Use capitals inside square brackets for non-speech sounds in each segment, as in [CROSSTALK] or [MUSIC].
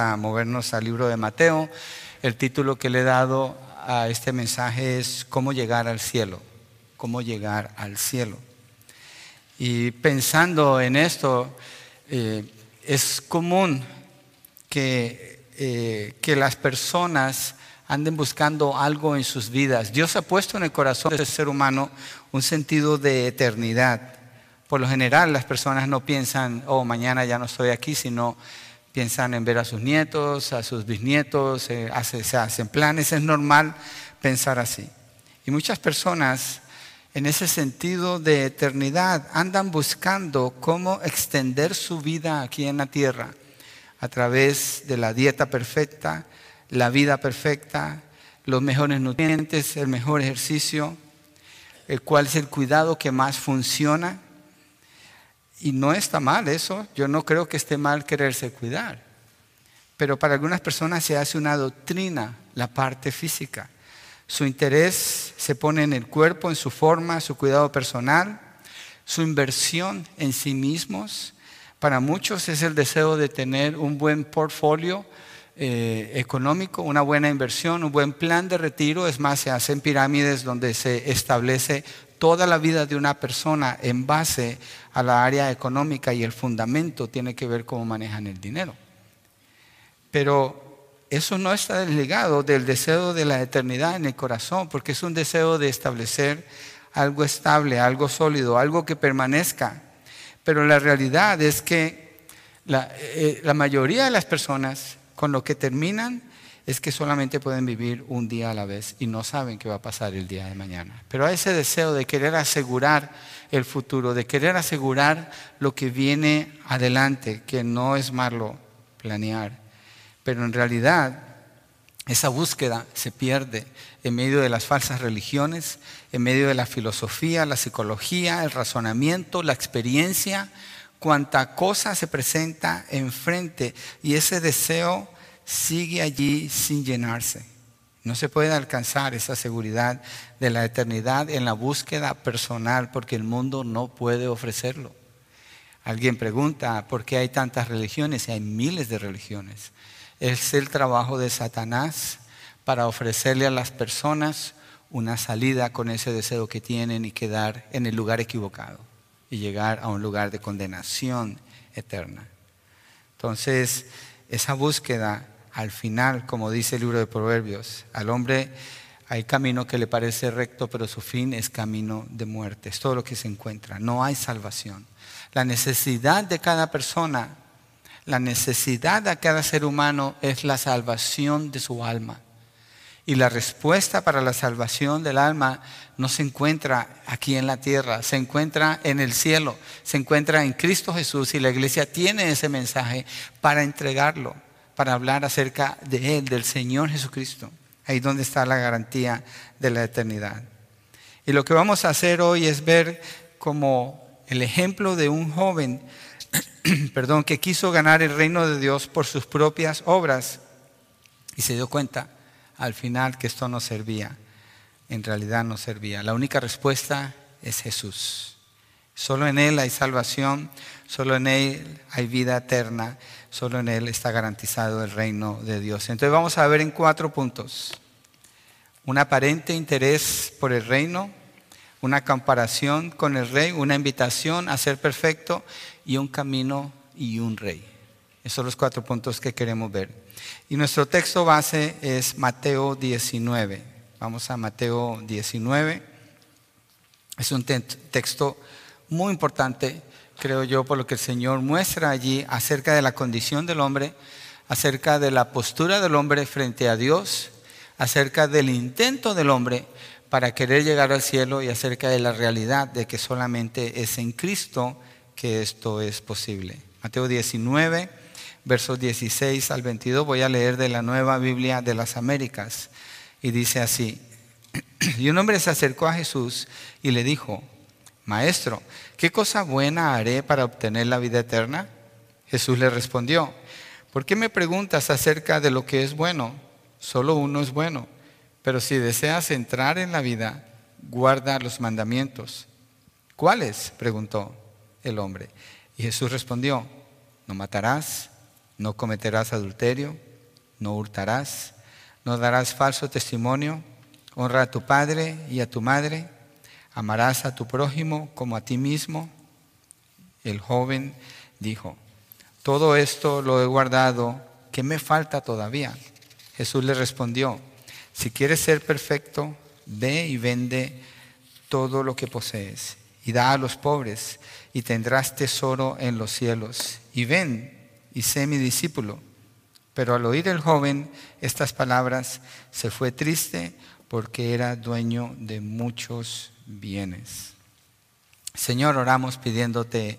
a movernos al libro de Mateo. El título que le he dado a este mensaje es ¿Cómo llegar al cielo? ¿Cómo llegar al cielo? Y pensando en esto, eh, es común que, eh, que las personas anden buscando algo en sus vidas. Dios ha puesto en el corazón del ser humano un sentido de eternidad. Por lo general las personas no piensan, oh, mañana ya no estoy aquí, sino piensan en ver a sus nietos, a sus bisnietos, eh, se hacen planes, es normal pensar así. Y muchas personas en ese sentido de eternidad andan buscando cómo extender su vida aquí en la tierra a través de la dieta perfecta, la vida perfecta, los mejores nutrientes, el mejor ejercicio, el es el cuidado que más funciona y no está mal eso, yo no creo que esté mal quererse cuidar. Pero para algunas personas se hace una doctrina la parte física. Su interés se pone en el cuerpo, en su forma, su cuidado personal, su inversión en sí mismos. Para muchos es el deseo de tener un buen portfolio eh, económico, una buena inversión, un buen plan de retiro. Es más, se hacen pirámides donde se establece toda la vida de una persona en base a la área económica y el fundamento tiene que ver cómo manejan el dinero. Pero eso no está desligado del deseo de la eternidad en el corazón, porque es un deseo de establecer algo estable, algo sólido, algo que permanezca. Pero la realidad es que la, eh, la mayoría de las personas con lo que terminan es que solamente pueden vivir un día a la vez y no saben qué va a pasar el día de mañana. Pero hay ese deseo de querer asegurar el futuro, de querer asegurar lo que viene adelante, que no es malo planear. Pero en realidad esa búsqueda se pierde en medio de las falsas religiones, en medio de la filosofía, la psicología, el razonamiento, la experiencia, cuanta cosa se presenta enfrente y ese deseo sigue allí sin llenarse. No se puede alcanzar esa seguridad de la eternidad en la búsqueda personal porque el mundo no puede ofrecerlo. Alguien pregunta, ¿por qué hay tantas religiones? Y hay miles de religiones. Es el trabajo de Satanás para ofrecerle a las personas una salida con ese deseo que tienen y quedar en el lugar equivocado y llegar a un lugar de condenación eterna. Entonces, esa búsqueda al final, como dice el libro de Proverbios, al hombre hay camino que le parece recto, pero su fin es camino de muerte. Es todo lo que se encuentra. No hay salvación. La necesidad de cada persona, la necesidad de cada ser humano es la salvación de su alma. Y la respuesta para la salvación del alma no se encuentra aquí en la tierra, se encuentra en el cielo, se encuentra en Cristo Jesús y la iglesia tiene ese mensaje para entregarlo para hablar acerca de Él, del Señor Jesucristo. Ahí donde está la garantía de la eternidad. Y lo que vamos a hacer hoy es ver como el ejemplo de un joven, [CLEARS THROAT] perdón, que quiso ganar el reino de Dios por sus propias obras y se dio cuenta al final que esto no servía. En realidad no servía. La única respuesta es Jesús. Solo en Él hay salvación, solo en Él hay vida eterna solo en Él está garantizado el reino de Dios. Entonces vamos a ver en cuatro puntos. Un aparente interés por el reino, una comparación con el rey, una invitación a ser perfecto y un camino y un rey. Esos son los cuatro puntos que queremos ver. Y nuestro texto base es Mateo 19. Vamos a Mateo 19. Es un texto muy importante creo yo, por lo que el Señor muestra allí acerca de la condición del hombre, acerca de la postura del hombre frente a Dios, acerca del intento del hombre para querer llegar al cielo y acerca de la realidad de que solamente es en Cristo que esto es posible. Mateo 19, versos 16 al 22, voy a leer de la nueva Biblia de las Américas y dice así, [CLEARS THROAT] y un hombre se acercó a Jesús y le dijo, Maestro, ¿qué cosa buena haré para obtener la vida eterna? Jesús le respondió, ¿por qué me preguntas acerca de lo que es bueno? Solo uno es bueno, pero si deseas entrar en la vida, guarda los mandamientos. ¿Cuáles? preguntó el hombre. Y Jesús respondió, no matarás, no cometerás adulterio, no hurtarás, no darás falso testimonio, honra a tu padre y a tu madre, amarás a tu prójimo como a ti mismo. El joven dijo, todo esto lo he guardado, ¿qué me falta todavía? Jesús le respondió, si quieres ser perfecto, ve y vende todo lo que posees y da a los pobres y tendrás tesoro en los cielos. Y ven y sé mi discípulo. Pero al oír el joven estas palabras, se fue triste porque era dueño de muchos bienes. Señor, oramos pidiéndote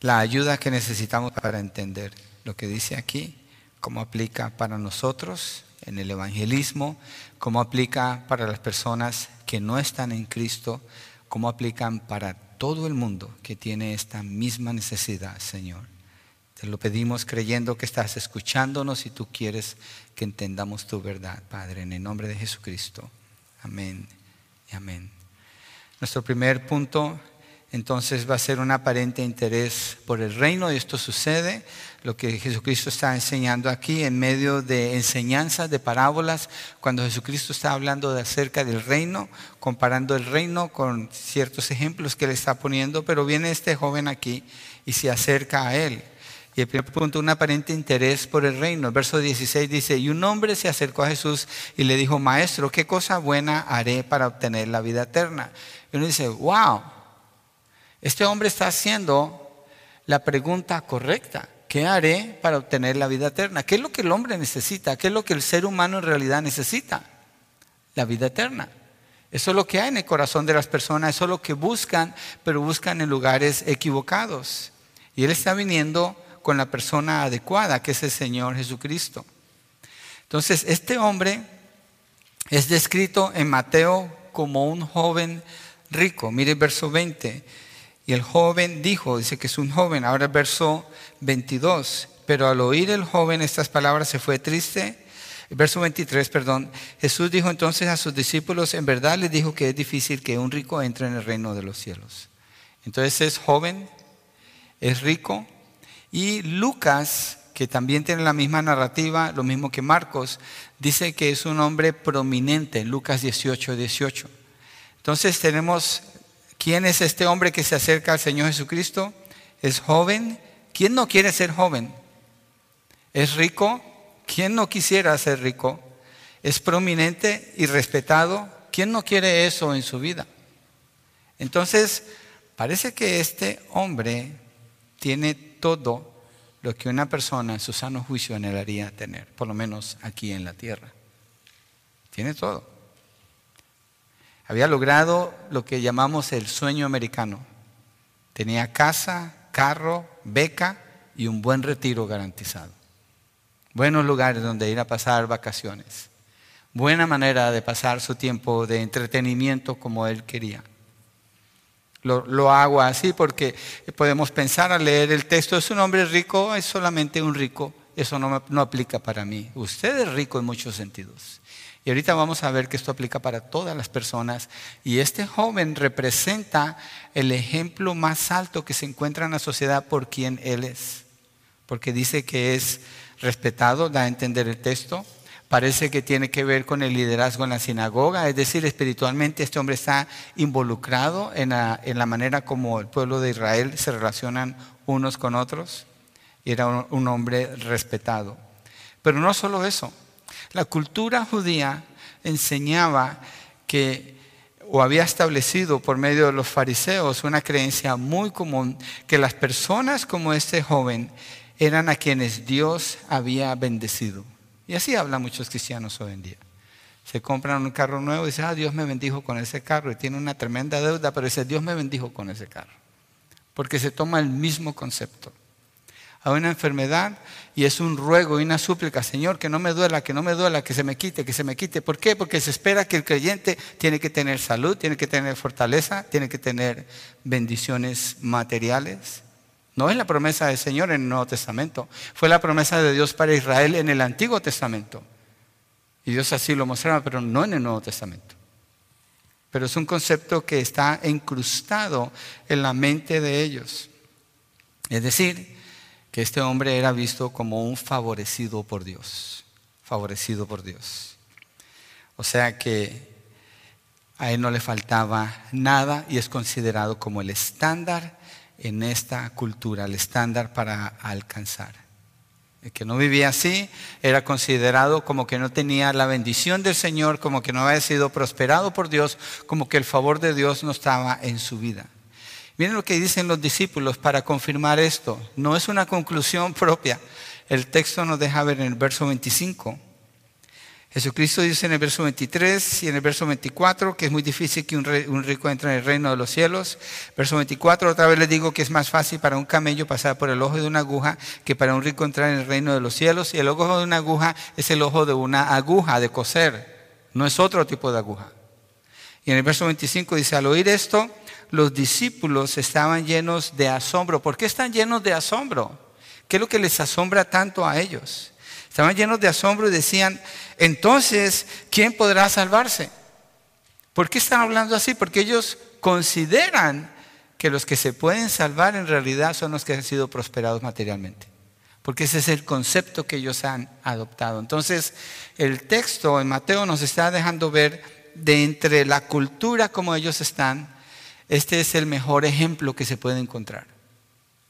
la ayuda que necesitamos para entender lo que dice aquí, cómo aplica para nosotros en el evangelismo, cómo aplica para las personas que no están en Cristo, cómo aplican para todo el mundo que tiene esta misma necesidad, Señor. Te lo pedimos creyendo que estás escuchándonos y tú quieres que entendamos tu verdad, Padre, en el nombre de Jesucristo. Amén y amén. Nuestro primer punto entonces va a ser un aparente interés por el reino y esto sucede, lo que Jesucristo está enseñando aquí en medio de enseñanzas, de parábolas, cuando Jesucristo está hablando de acerca del reino, comparando el reino con ciertos ejemplos que él está poniendo, pero viene este joven aquí y se acerca a él. El primer punto, un aparente interés por el reino. El verso 16 dice, y un hombre se acercó a Jesús y le dijo, maestro, ¿qué cosa buena haré para obtener la vida eterna? Y uno dice, wow, este hombre está haciendo la pregunta correcta. ¿Qué haré para obtener la vida eterna? ¿Qué es lo que el hombre necesita? ¿Qué es lo que el ser humano en realidad necesita? La vida eterna. Eso es lo que hay en el corazón de las personas, eso es lo que buscan, pero buscan en lugares equivocados. Y Él está viniendo con la persona adecuada, que es el Señor Jesucristo. Entonces, este hombre es descrito en Mateo como un joven rico. Mire el verso 20. Y el joven dijo, dice que es un joven, ahora el verso 22, pero al oír el joven estas palabras se fue triste. El verso 23, perdón, Jesús dijo entonces a sus discípulos, en verdad les dijo que es difícil que un rico entre en el reino de los cielos. Entonces es joven, es rico, y Lucas, que también tiene la misma narrativa, lo mismo que Marcos, dice que es un hombre prominente, Lucas 18, 18. Entonces tenemos ¿Quién es este hombre que se acerca al Señor Jesucristo? Es joven. ¿Quién no quiere ser joven? ¿Es rico? ¿Quién no quisiera ser rico? ¿Es prominente y respetado? ¿Quién no quiere eso en su vida? Entonces, parece que este hombre tiene todo lo que una persona en su sano juicio anhelaría tener, por lo menos aquí en la tierra. Tiene todo. Había logrado lo que llamamos el sueño americano. Tenía casa, carro, beca y un buen retiro garantizado. Buenos lugares donde ir a pasar vacaciones. Buena manera de pasar su tiempo de entretenimiento como él quería. Lo, hago así porque podemos pensar al leer el texto, es un hombre rico, es solamente un rico. Eso no, no aplica para mí. Usted es rico en muchos sentidos. Y ahorita vamos a ver que esto aplica para todas las personas. Y este joven representa el ejemplo más alto que se encuentra en la sociedad por quien él es. Porque dice que es respetado, da a entender el texto. Parece que tiene que ver con el liderazgo en la sinagoga, es decir, espiritualmente este hombre está involucrado en la, en manera como el pueblo de Israel se relacionan unos con otros. Era un hombre respetado. Pero no solo eso, la cultura judía enseñaba que, o había establecido por medio de los fariseos, una creencia muy común, que las personas como este joven eran a quienes Dios había bendecido. Y así hablan muchos cristianos hoy en día. Se compran un carro nuevo y dicen, ah, Dios me bendijo con ese carro. Y tiene una tremenda deuda, pero dice, Dios me bendijo con ese carro. Porque se toma el mismo concepto a una enfermedad y es un ruego y una súplica, Señor, que no me duela, que no me duela, que se me quite, que se me quite. ¿Por qué? Porque se espera que el creyente tiene que tener salud, tiene que tener fortaleza, tiene que tener bendiciones materiales. No es la promesa del Señor en el Nuevo Testamento, fue la promesa de Dios para Israel en el Antiguo Testamento. Y Dios así lo mostraba, pero no en el Nuevo Testamento. Pero es un concepto que está incrustado en la mente de ellos. Es decir, que este hombre era visto como un favorecido por Dios, favorecido por Dios. O sea que a él no le faltaba nada y es considerado como el estándar en esta cultura, el estándar para alcanzar. El que no vivía así era considerado como que no tenía la bendición del Señor, como que no había sido prosperado por Dios, como que el favor de Dios no estaba en su vida. Miren lo que dicen los discípulos para confirmar esto. No es una conclusión propia. El texto nos deja ver en el verso 25. Jesucristo dice en el verso 23 y en el verso 24 que es muy difícil que un, rico entre en el reino de los cielos. Verso 24, otra vez les digo que es más fácil para un camello pasar por el ojo de una aguja que para un rico entrar en el reino de los cielos. Y el ojo de una aguja es el ojo de una aguja de coser, no es otro tipo de aguja. Y en el verso 25 dice, al oír esto, los discípulos estaban llenos de asombro. ¿Por qué están llenos de asombro? ¿Qué es lo que les asombra tanto a ellos? Estaban llenos de asombro y decían, entonces, ¿quién podrá salvarse? ¿Por qué están hablando así? Porque ellos consideran que los que se pueden salvar en realidad son los que han sido prosperados materialmente. Porque ese es el concepto que ellos han adoptado. Entonces, el texto en Mateo nos está dejando ver de entre la cultura como ellos están, este es el mejor ejemplo que se puede encontrar.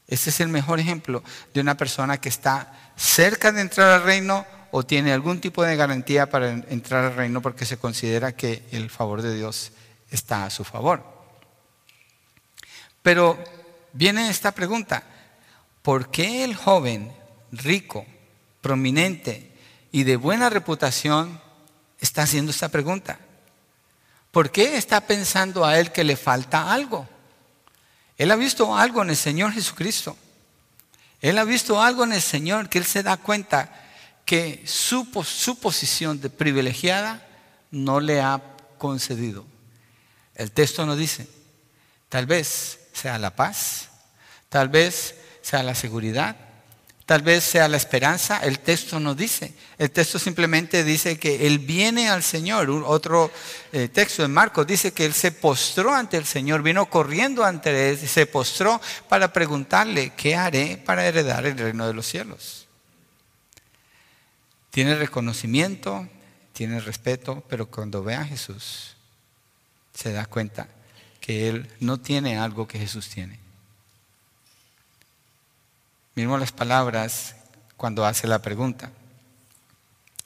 Este es el mejor ejemplo de una persona que está cerca de entrar al reino o tiene algún tipo de garantía para entrar al reino porque se considera que el favor de Dios está a su favor. Pero viene esta pregunta, ¿por qué el joven rico, prominente y de buena reputación está haciendo esta pregunta? ¿Por qué está pensando a él que le falta algo? Él ha visto algo en el Señor Jesucristo. Él ha visto algo en el Señor que él se da cuenta que su, posición de privilegiada no le ha concedido. El texto nos dice, tal vez sea la paz, tal vez sea la seguridad, Tal vez sea la esperanza, el texto no dice. El texto simplemente dice que Él viene al Señor. Otro eh, texto en Marcos dice que Él se postró ante el Señor, vino corriendo ante Él, se postró para preguntarle, ¿qué haré para heredar el reino de los cielos? Tiene reconocimiento, tiene respeto, pero cuando ve a Jesús, se da cuenta que Él no tiene algo que Jesús tiene. Miremos las palabras cuando hace la pregunta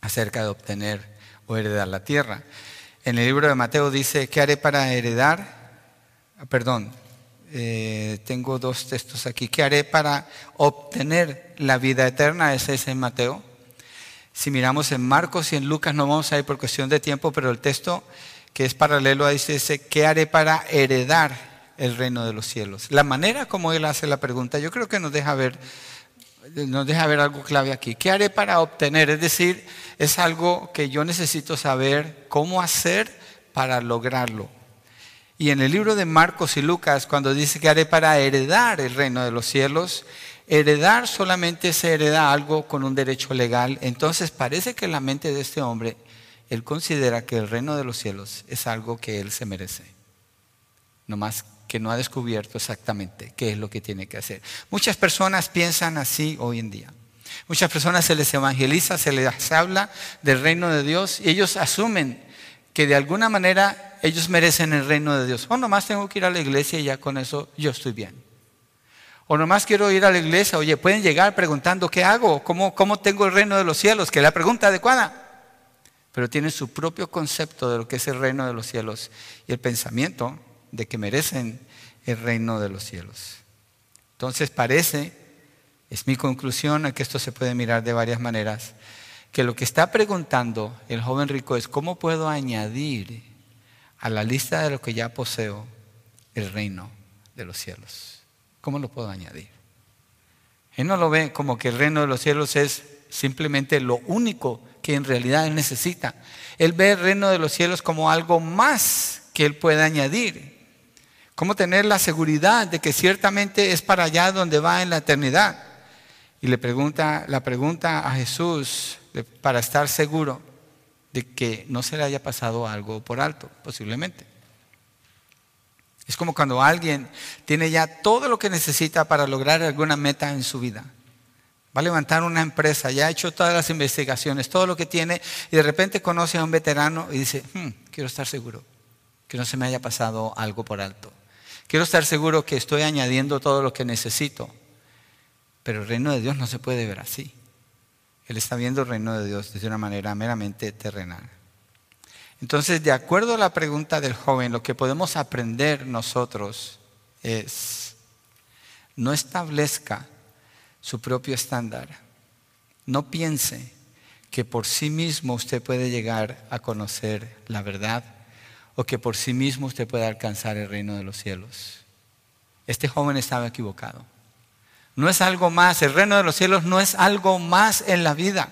acerca de obtener o heredar la tierra. En el libro de Mateo dice, ¿qué haré para heredar? Ah, perdón, eh, tengo dos textos aquí. ¿Qué haré para obtener la vida eterna? Ese es en Mateo. Si miramos en Marcos y en Lucas, no vamos a ir por cuestión de tiempo, pero el texto que es paralelo a dice, ¿qué haré para heredar el reino de los cielos. La manera como él hace la pregunta, yo creo que nos deja ver, nos deja ver algo clave aquí. ¿Qué haré para obtener? Es decir, es algo que yo necesito saber cómo hacer para lograrlo. Y en el libro de Marcos y Lucas, cuando dice que haré para heredar el reino de los cielos, heredar solamente se hereda algo con un derecho legal. Entonces parece que en la mente de este hombre, él considera que el reino de los cielos es algo que él se merece. No más que no ha descubierto exactamente qué es lo que tiene que hacer. Muchas personas piensan así hoy en día. Muchas personas se les evangeliza, se les habla del reino de Dios y ellos asumen que de alguna manera ellos merecen el reino de Dios. O nomás tengo que ir a la iglesia y ya con eso yo estoy bien. O nomás quiero ir a la iglesia, oye, pueden llegar preguntando qué hago, cómo, cómo tengo el reino de los cielos, que es la pregunta adecuada. Pero tienen su propio concepto de lo que es el reino de los cielos y el pensamiento de que merecen el reino de los cielos. Entonces parece, es mi conclusión, que esto se puede mirar de varias maneras, que lo que está preguntando el joven rico es cómo puedo añadir a la lista de lo que ya poseo el reino de los cielos. ¿Cómo lo puedo añadir? Él no lo ve como que el reino de los cielos es simplemente lo único que en realidad él necesita. Él ve el reino de los cielos como algo más que él puede añadir. ¿Cómo tener la seguridad de que ciertamente es para allá donde va en la eternidad? Y le pregunta la pregunta a Jesús para estar seguro de que no se le haya pasado algo por alto, posiblemente. Es como cuando alguien tiene ya todo lo que necesita para lograr alguna meta en su vida. Va a levantar una empresa, ya ha hecho todas las investigaciones, todo lo que tiene, y de repente conoce a un veterano y dice, hmm, quiero estar seguro que no se me haya pasado algo por alto. Quiero estar seguro que estoy añadiendo todo lo que necesito. Pero el reino de Dios no se puede ver así. Él está viendo el reino de Dios de una manera meramente terrenal. Entonces, de acuerdo a la pregunta del joven, lo que podemos aprender nosotros es, no establezca su propio estándar. No piense que por sí mismo usted puede llegar a conocer la verdad o que por sí mismo usted puede alcanzar el reino de los cielos. Este joven estaba equivocado. No es algo más, el reino de los cielos no es algo más en la vida.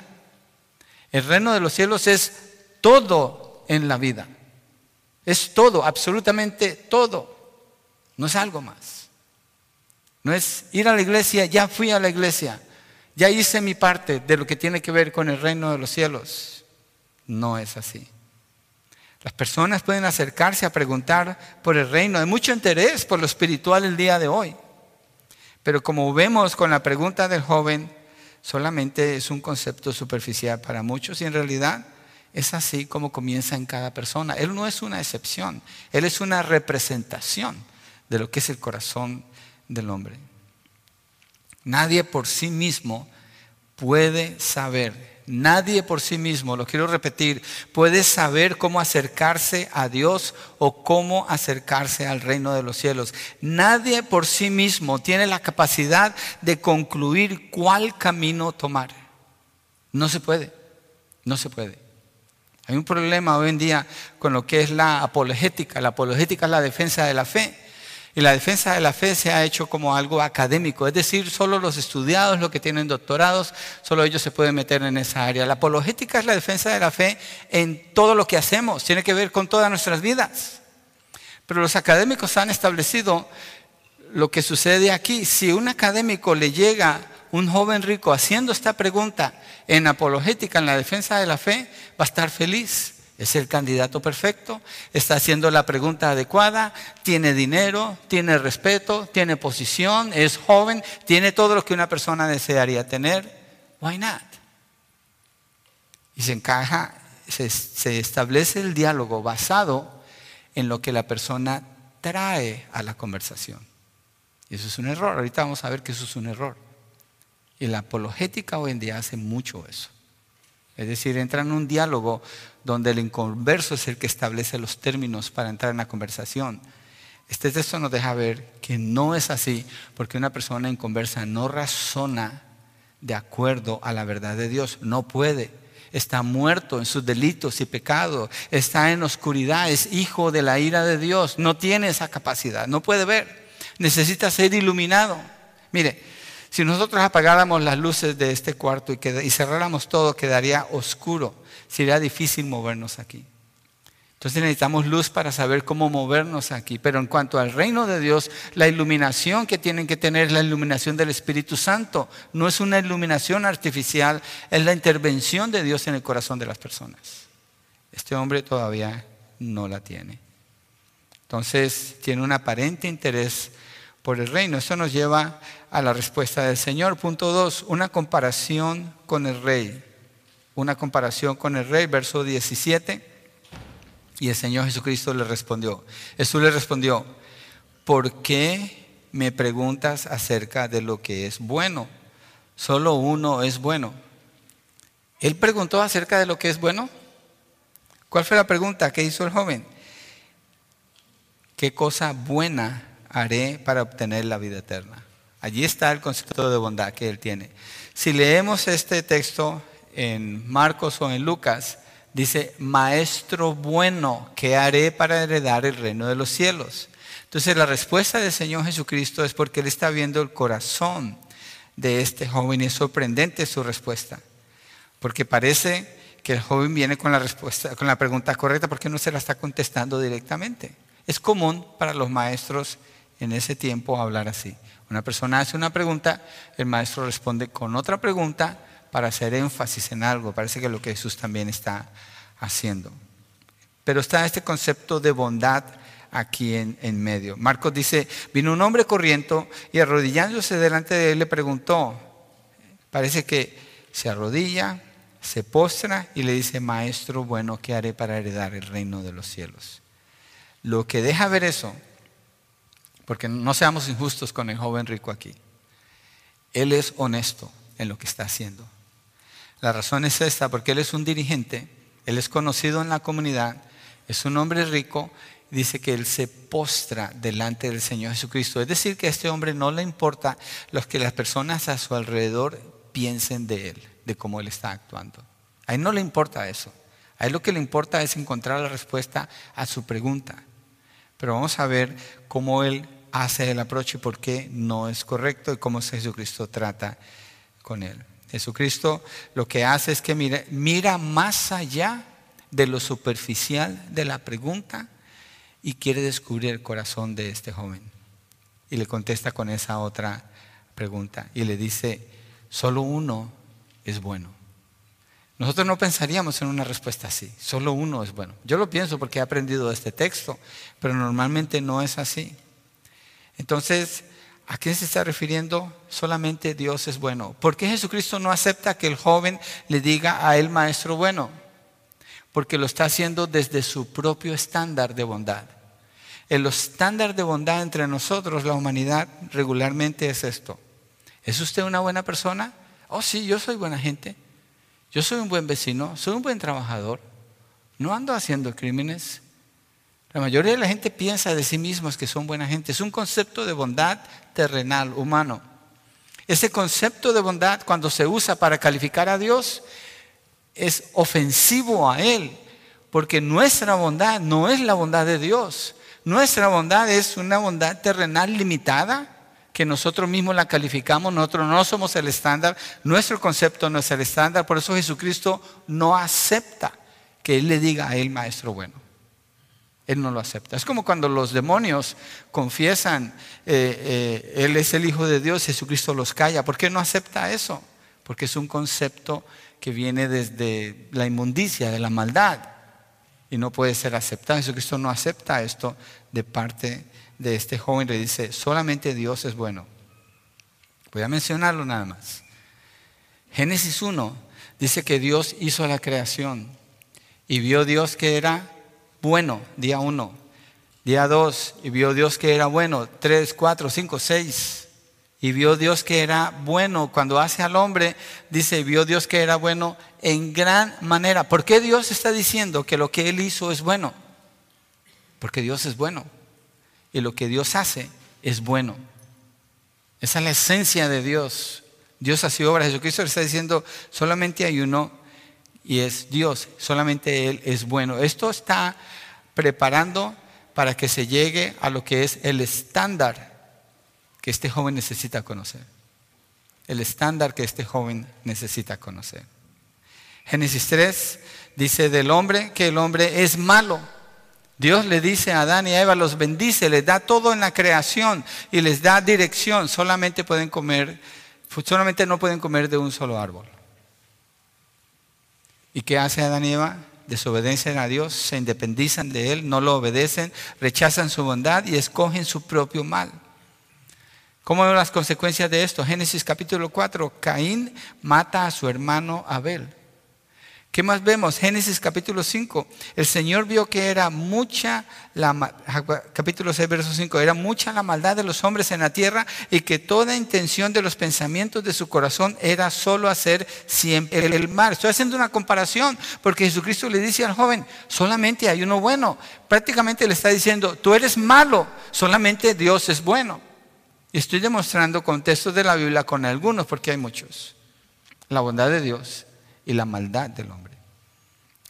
El reino de los cielos es todo en la vida. Es todo, absolutamente todo. No es algo más. No es ir a la iglesia, ya fui a la iglesia, ya hice mi parte de lo que tiene que ver con el reino de los cielos. No es así. Las personas pueden acercarse a preguntar por el reino. Hay mucho interés por lo espiritual el día de hoy. Pero como vemos con la pregunta del joven, solamente es un concepto superficial para muchos y en realidad es así como comienza en cada persona. Él no es una excepción, él es una representación de lo que es el corazón del hombre. Nadie por sí mismo puede saber Nadie por sí mismo, lo quiero repetir, puede saber cómo acercarse a Dios o cómo acercarse al reino de los cielos. Nadie por sí mismo tiene la capacidad de concluir cuál camino tomar. No se puede, no se puede. Hay un problema hoy en día con lo que es la apologética. La apologética es la defensa de la fe. Y la defensa de la fe se ha hecho como algo académico, es decir, solo los estudiados, los que tienen doctorados, solo ellos se pueden meter en esa área. La apologética es la defensa de la fe en todo lo que hacemos, tiene que ver con todas nuestras vidas. Pero los académicos han establecido lo que sucede aquí. Si un académico le llega un joven rico haciendo esta pregunta en apologética, en la defensa de la fe, va a estar feliz es el candidato perfecto, está haciendo la pregunta adecuada, tiene dinero, tiene respeto, tiene posición, es joven, tiene todo lo que una persona desearía tener. Why not? Y se encaja, se, establece el diálogo basado en lo que la persona trae a la conversación. Y eso es un error. Ahorita vamos a ver que eso es un error. Y la apologética hoy en día hace mucho eso. Es decir, entra en un diálogo donde el inconverso es el que establece los términos para entrar en la conversación. Este texto nos deja ver que no es así, porque una persona inconversa no razona de acuerdo a la verdad de Dios, no puede. Está muerto en sus delitos y pecados, está en oscuridad, es hijo de la ira de Dios, no tiene esa capacidad, no puede ver, necesita ser iluminado. Mire, si nosotros apagáramos las luces de este cuarto y, cerráramos todo, quedaría oscuro. Sería difícil movernos aquí. Entonces necesitamos luz para saber cómo movernos aquí. Pero en cuanto al reino de Dios, la iluminación que tienen que tener es la iluminación del Espíritu Santo. No es una iluminación artificial, es la intervención de Dios en el corazón de las personas. Este hombre todavía no la tiene. Entonces tiene un aparente interés por el reino. Eso nos lleva a la respuesta del Señor. Punto dos, una comparación con el rey. Una comparación con el rey, verso 17. Y el Señor Jesucristo le respondió. Jesús le respondió, ¿por qué me preguntas acerca de lo que es bueno? Solo uno es bueno. Él preguntó acerca de lo que es bueno. ¿Cuál fue la pregunta que hizo el joven? ¿Qué cosa buena haré para obtener la vida eterna? Allí está el concepto de bondad que él tiene. Si leemos este texto en Marcos o en Lucas, dice, Maestro bueno, ¿qué haré para heredar el reino de los cielos? Entonces la respuesta del Señor Jesucristo es porque Él está viendo el corazón de este joven y es sorprendente su respuesta. Porque parece que el joven viene con la respuesta, con la pregunta correcta porque no se la está contestando directamente. Es común para los maestros en ese tiempo hablar así. Una persona hace una pregunta, el maestro responde con otra pregunta para hacer énfasis en algo. Parece que lo que Jesús también está haciendo. Pero está este concepto de bondad aquí en, en medio. Marcos dice, vino un hombre corriendo y arrodillándose delante de él le preguntó, Parece que se arrodilla, se postra y le dice, Maestro bueno, ¿qué haré para heredar el reino de los cielos? Lo que deja ver eso, porque no seamos injustos con el joven rico aquí, él es honesto en lo que está haciendo. La razón es esta, porque él es un dirigente, él es conocido en la comunidad, es un hombre rico, dice que él se postra delante del Señor Jesucristo. Es decir, que a este hombre no le importa lo que las personas a su alrededor piensen de él, de cómo él está actuando. A él no le importa eso. A él lo que le importa es encontrar la respuesta a su pregunta. Pero vamos a ver cómo él hace el approach y por qué no es correcto y cómo Jesucristo trata con él. Jesucristo lo que hace es que mira, mira más allá de lo superficial de la pregunta y quiere descubrir el corazón de este joven. Y le contesta con esa otra pregunta y le dice, solo uno es bueno. Nosotros no pensaríamos en una respuesta así, solo uno es bueno. Yo lo pienso porque he aprendido este texto, pero normalmente no es así. Entonces, ¿A qué se está refiriendo? Solamente Dios es bueno. ¿Por qué Jesucristo no acepta que el joven le diga a él maestro bueno? Porque lo está haciendo desde su propio estándar de bondad. El estándar de bondad entre nosotros, la humanidad, regularmente es esto. ¿Es usted una buena persona? Oh, sí, yo soy buena gente. Yo soy un buen vecino, soy un buen trabajador. No ando haciendo crímenes. La mayoría de la gente piensa de sí mismos que son buena gente. Es un concepto de bondad terrenal, humano. Ese concepto de bondad, cuando se usa para calificar a Dios, es ofensivo a Él, porque nuestra bondad no es la bondad de Dios. Nuestra bondad es una bondad terrenal limitada, que nosotros mismos la calificamos, nosotros no somos el estándar, nuestro concepto no es el estándar, por eso Jesucristo no acepta que Él le diga a Él, maestro bueno. Él no lo acepta. Es como cuando los demonios confiesan, eh, eh, Él es el Hijo de Dios, Jesucristo los calla. ¿Por qué no acepta eso? Porque es un concepto que viene desde la inmundicia, de la maldad, y no puede ser aceptado. Jesucristo no acepta esto de parte de este joven. Le dice, solamente Dios es bueno. Voy a mencionarlo nada más. Génesis 1 dice que Dios hizo la creación y vio Dios que era bueno, día uno. Día dos, y vio Dios que era bueno. Tres, cuatro, cinco, seis. Y vio Dios que era bueno. Cuando hace al hombre, dice, vio Dios que era bueno en gran manera. ¿Por qué Dios está diciendo que lo que Él hizo es bueno? Porque Dios es bueno. Y lo que Dios hace es bueno. Esa es la esencia de Dios. Dios hace obra. Jesucristo le está diciendo, solamente hay uno y es Dios, solamente Él es bueno. Esto está preparando para que se llegue a lo que es el estándar que este joven necesita conocer. El estándar que este joven necesita conocer. Génesis 3 dice del hombre que el hombre es malo. Dios le dice a Adán y a Eva, los bendice, les da todo en la creación y les da dirección. Solamente pueden comer, solamente no pueden comer de un solo árbol. ¿Y qué hace Adán y Eva? Desobedecen a Dios, se independizan de Él, no lo obedecen, rechazan su bondad y escogen su propio mal. ¿Cómo ven las consecuencias de esto? Génesis capítulo 4, Caín mata a su hermano Abel. ¿Qué más vemos? Génesis capítulo 5. El Señor vio que era mucha la capítulo 6 verso 5, era mucha la maldad de los hombres en la tierra y que toda intención de los pensamientos de su corazón era solo hacer siempre el mal. Estoy haciendo una comparación porque Jesucristo le dice al joven, solamente hay uno bueno. Prácticamente le está diciendo, tú eres malo, solamente Dios es bueno. Y estoy demostrando contextos de la Biblia con algunos porque hay muchos. La bondad de Dios y la maldad del hombre.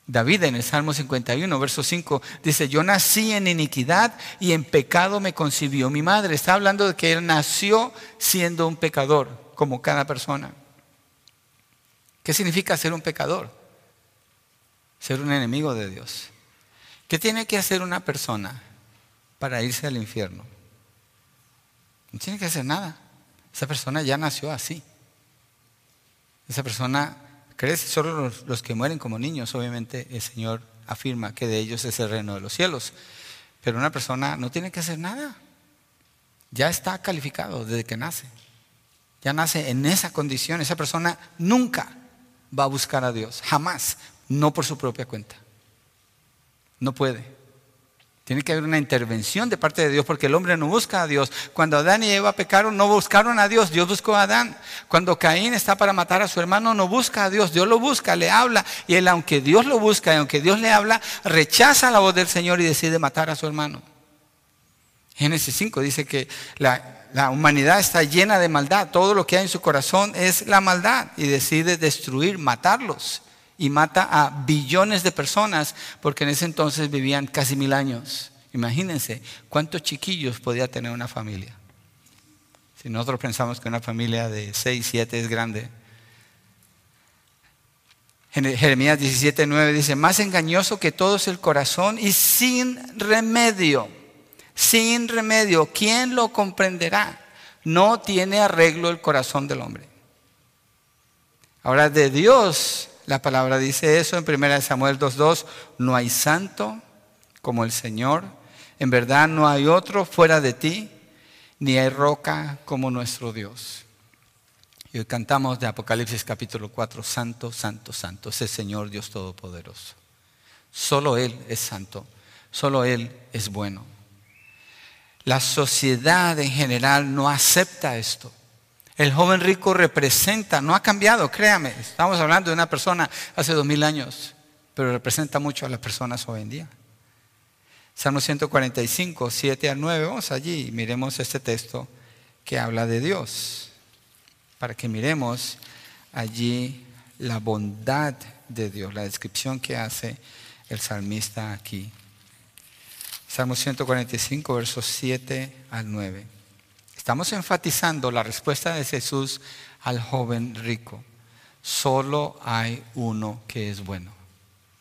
David en el Salmo 51, verso 5, dice, yo nací en iniquidad y en pecado me concibió mi madre. Está hablando de que él nació siendo un pecador, como cada persona. ¿Qué significa ser un pecador? Ser un enemigo de Dios. ¿Qué tiene que hacer una persona para irse al infierno? No tiene que hacer nada. Esa persona ya nació así. Esa persona crece, solo los, que mueren como niños, obviamente el Señor afirma que de ellos es el reino de los cielos. Pero una persona no tiene que hacer nada. Ya está calificado desde que nace. ya nace en esa condición, esa persona nunca va a buscar a Dios, jamás, no por su propia cuenta. No puede. Tiene que haber una intervención de parte de Dios porque el hombre no busca a Dios. Cuando Adán y Eva pecaron, no buscaron a Dios, Dios buscó a Adán. Cuando Caín está para matar a su hermano, no busca a Dios, Dios lo busca, le habla. Y él, aunque Dios lo busca y aunque Dios le habla, rechaza la voz del Señor y decide matar a su hermano. Génesis 5 dice que la, la humanidad está llena de maldad, todo lo que hay en su corazón es la maldad y decide destruir, matarlos y mata a billones de personas porque en ese entonces vivían casi mil años. Imagínense cuántos chiquillos podía tener una familia. Si nosotros pensamos que una familia de seis, siete es grande. Jeremías 17, 9 dice, más engañoso que todo es el corazón y sin remedio, sin remedio, ¿quién lo comprenderá? No tiene arreglo el corazón del hombre. Ahora de Dios la palabra dice eso en 1 Samuel 2.2, no hay santo como el Señor, en verdad no hay otro fuera de ti, ni hay roca como nuestro Dios. Y hoy cantamos de Apocalipsis capítulo 4, Santo, Santo, Santo, ese Señor Dios Todopoderoso. Solo Él es santo, solo Él es bueno. La sociedad en general no acepta esto. El joven rico representa, no ha cambiado, créame, estamos hablando de una persona hace dos mil años, pero representa mucho a las personas hoy en día. Salmo 145, 7 al 9, vamos allí y miremos este texto que habla de Dios, para que miremos allí la bondad de Dios, la descripción que hace el salmista aquí. Salmo 145, versos 7 al 9. Estamos enfatizando la respuesta de Jesús al joven rico. Solo hay uno que es bueno.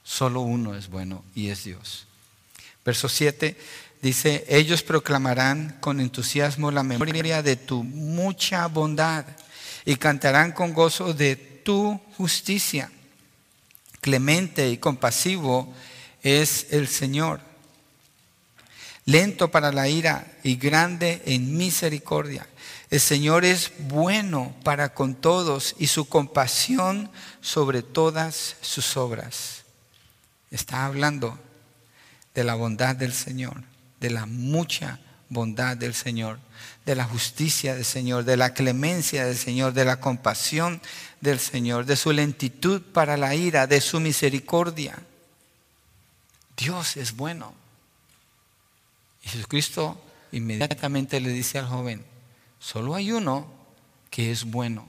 Solo uno es bueno y es Dios. Verso 7 dice, ellos proclamarán con entusiasmo la memoria de tu mucha bondad y cantarán con gozo de tu justicia. Clemente y compasivo es el Señor lento para la ira y grande en misericordia. El Señor es bueno para con todos y su compasión sobre todas sus obras. Está hablando de la bondad del Señor, de la mucha bondad del Señor, de la justicia del Señor, de la clemencia del Señor, de la compasión del Señor, de su lentitud para la ira, de su misericordia. Dios es bueno. Jesucristo inmediatamente le dice al joven, solo hay uno que es bueno.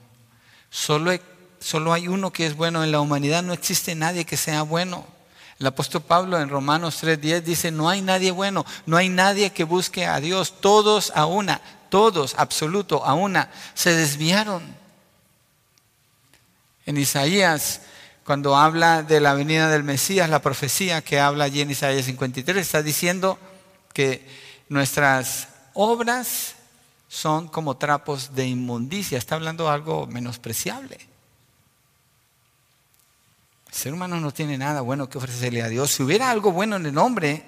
Solo solo hay uno que es bueno. En la humanidad no existe nadie que sea bueno. El apóstol Pablo en Romanos 3:10 dice, no hay nadie bueno, no hay nadie que busque a Dios. Todos a una, todos, absoluto, a una, se desviaron. En Isaías, cuando habla de la venida del Mesías, la profecía que habla allí en Isaías 53, está diciendo, que nuestras obras son como trapos de inmundicia. Está hablando de algo menospreciable. El ser humano no tiene nada bueno que ofrecerle a Dios. Si hubiera algo bueno en el hombre,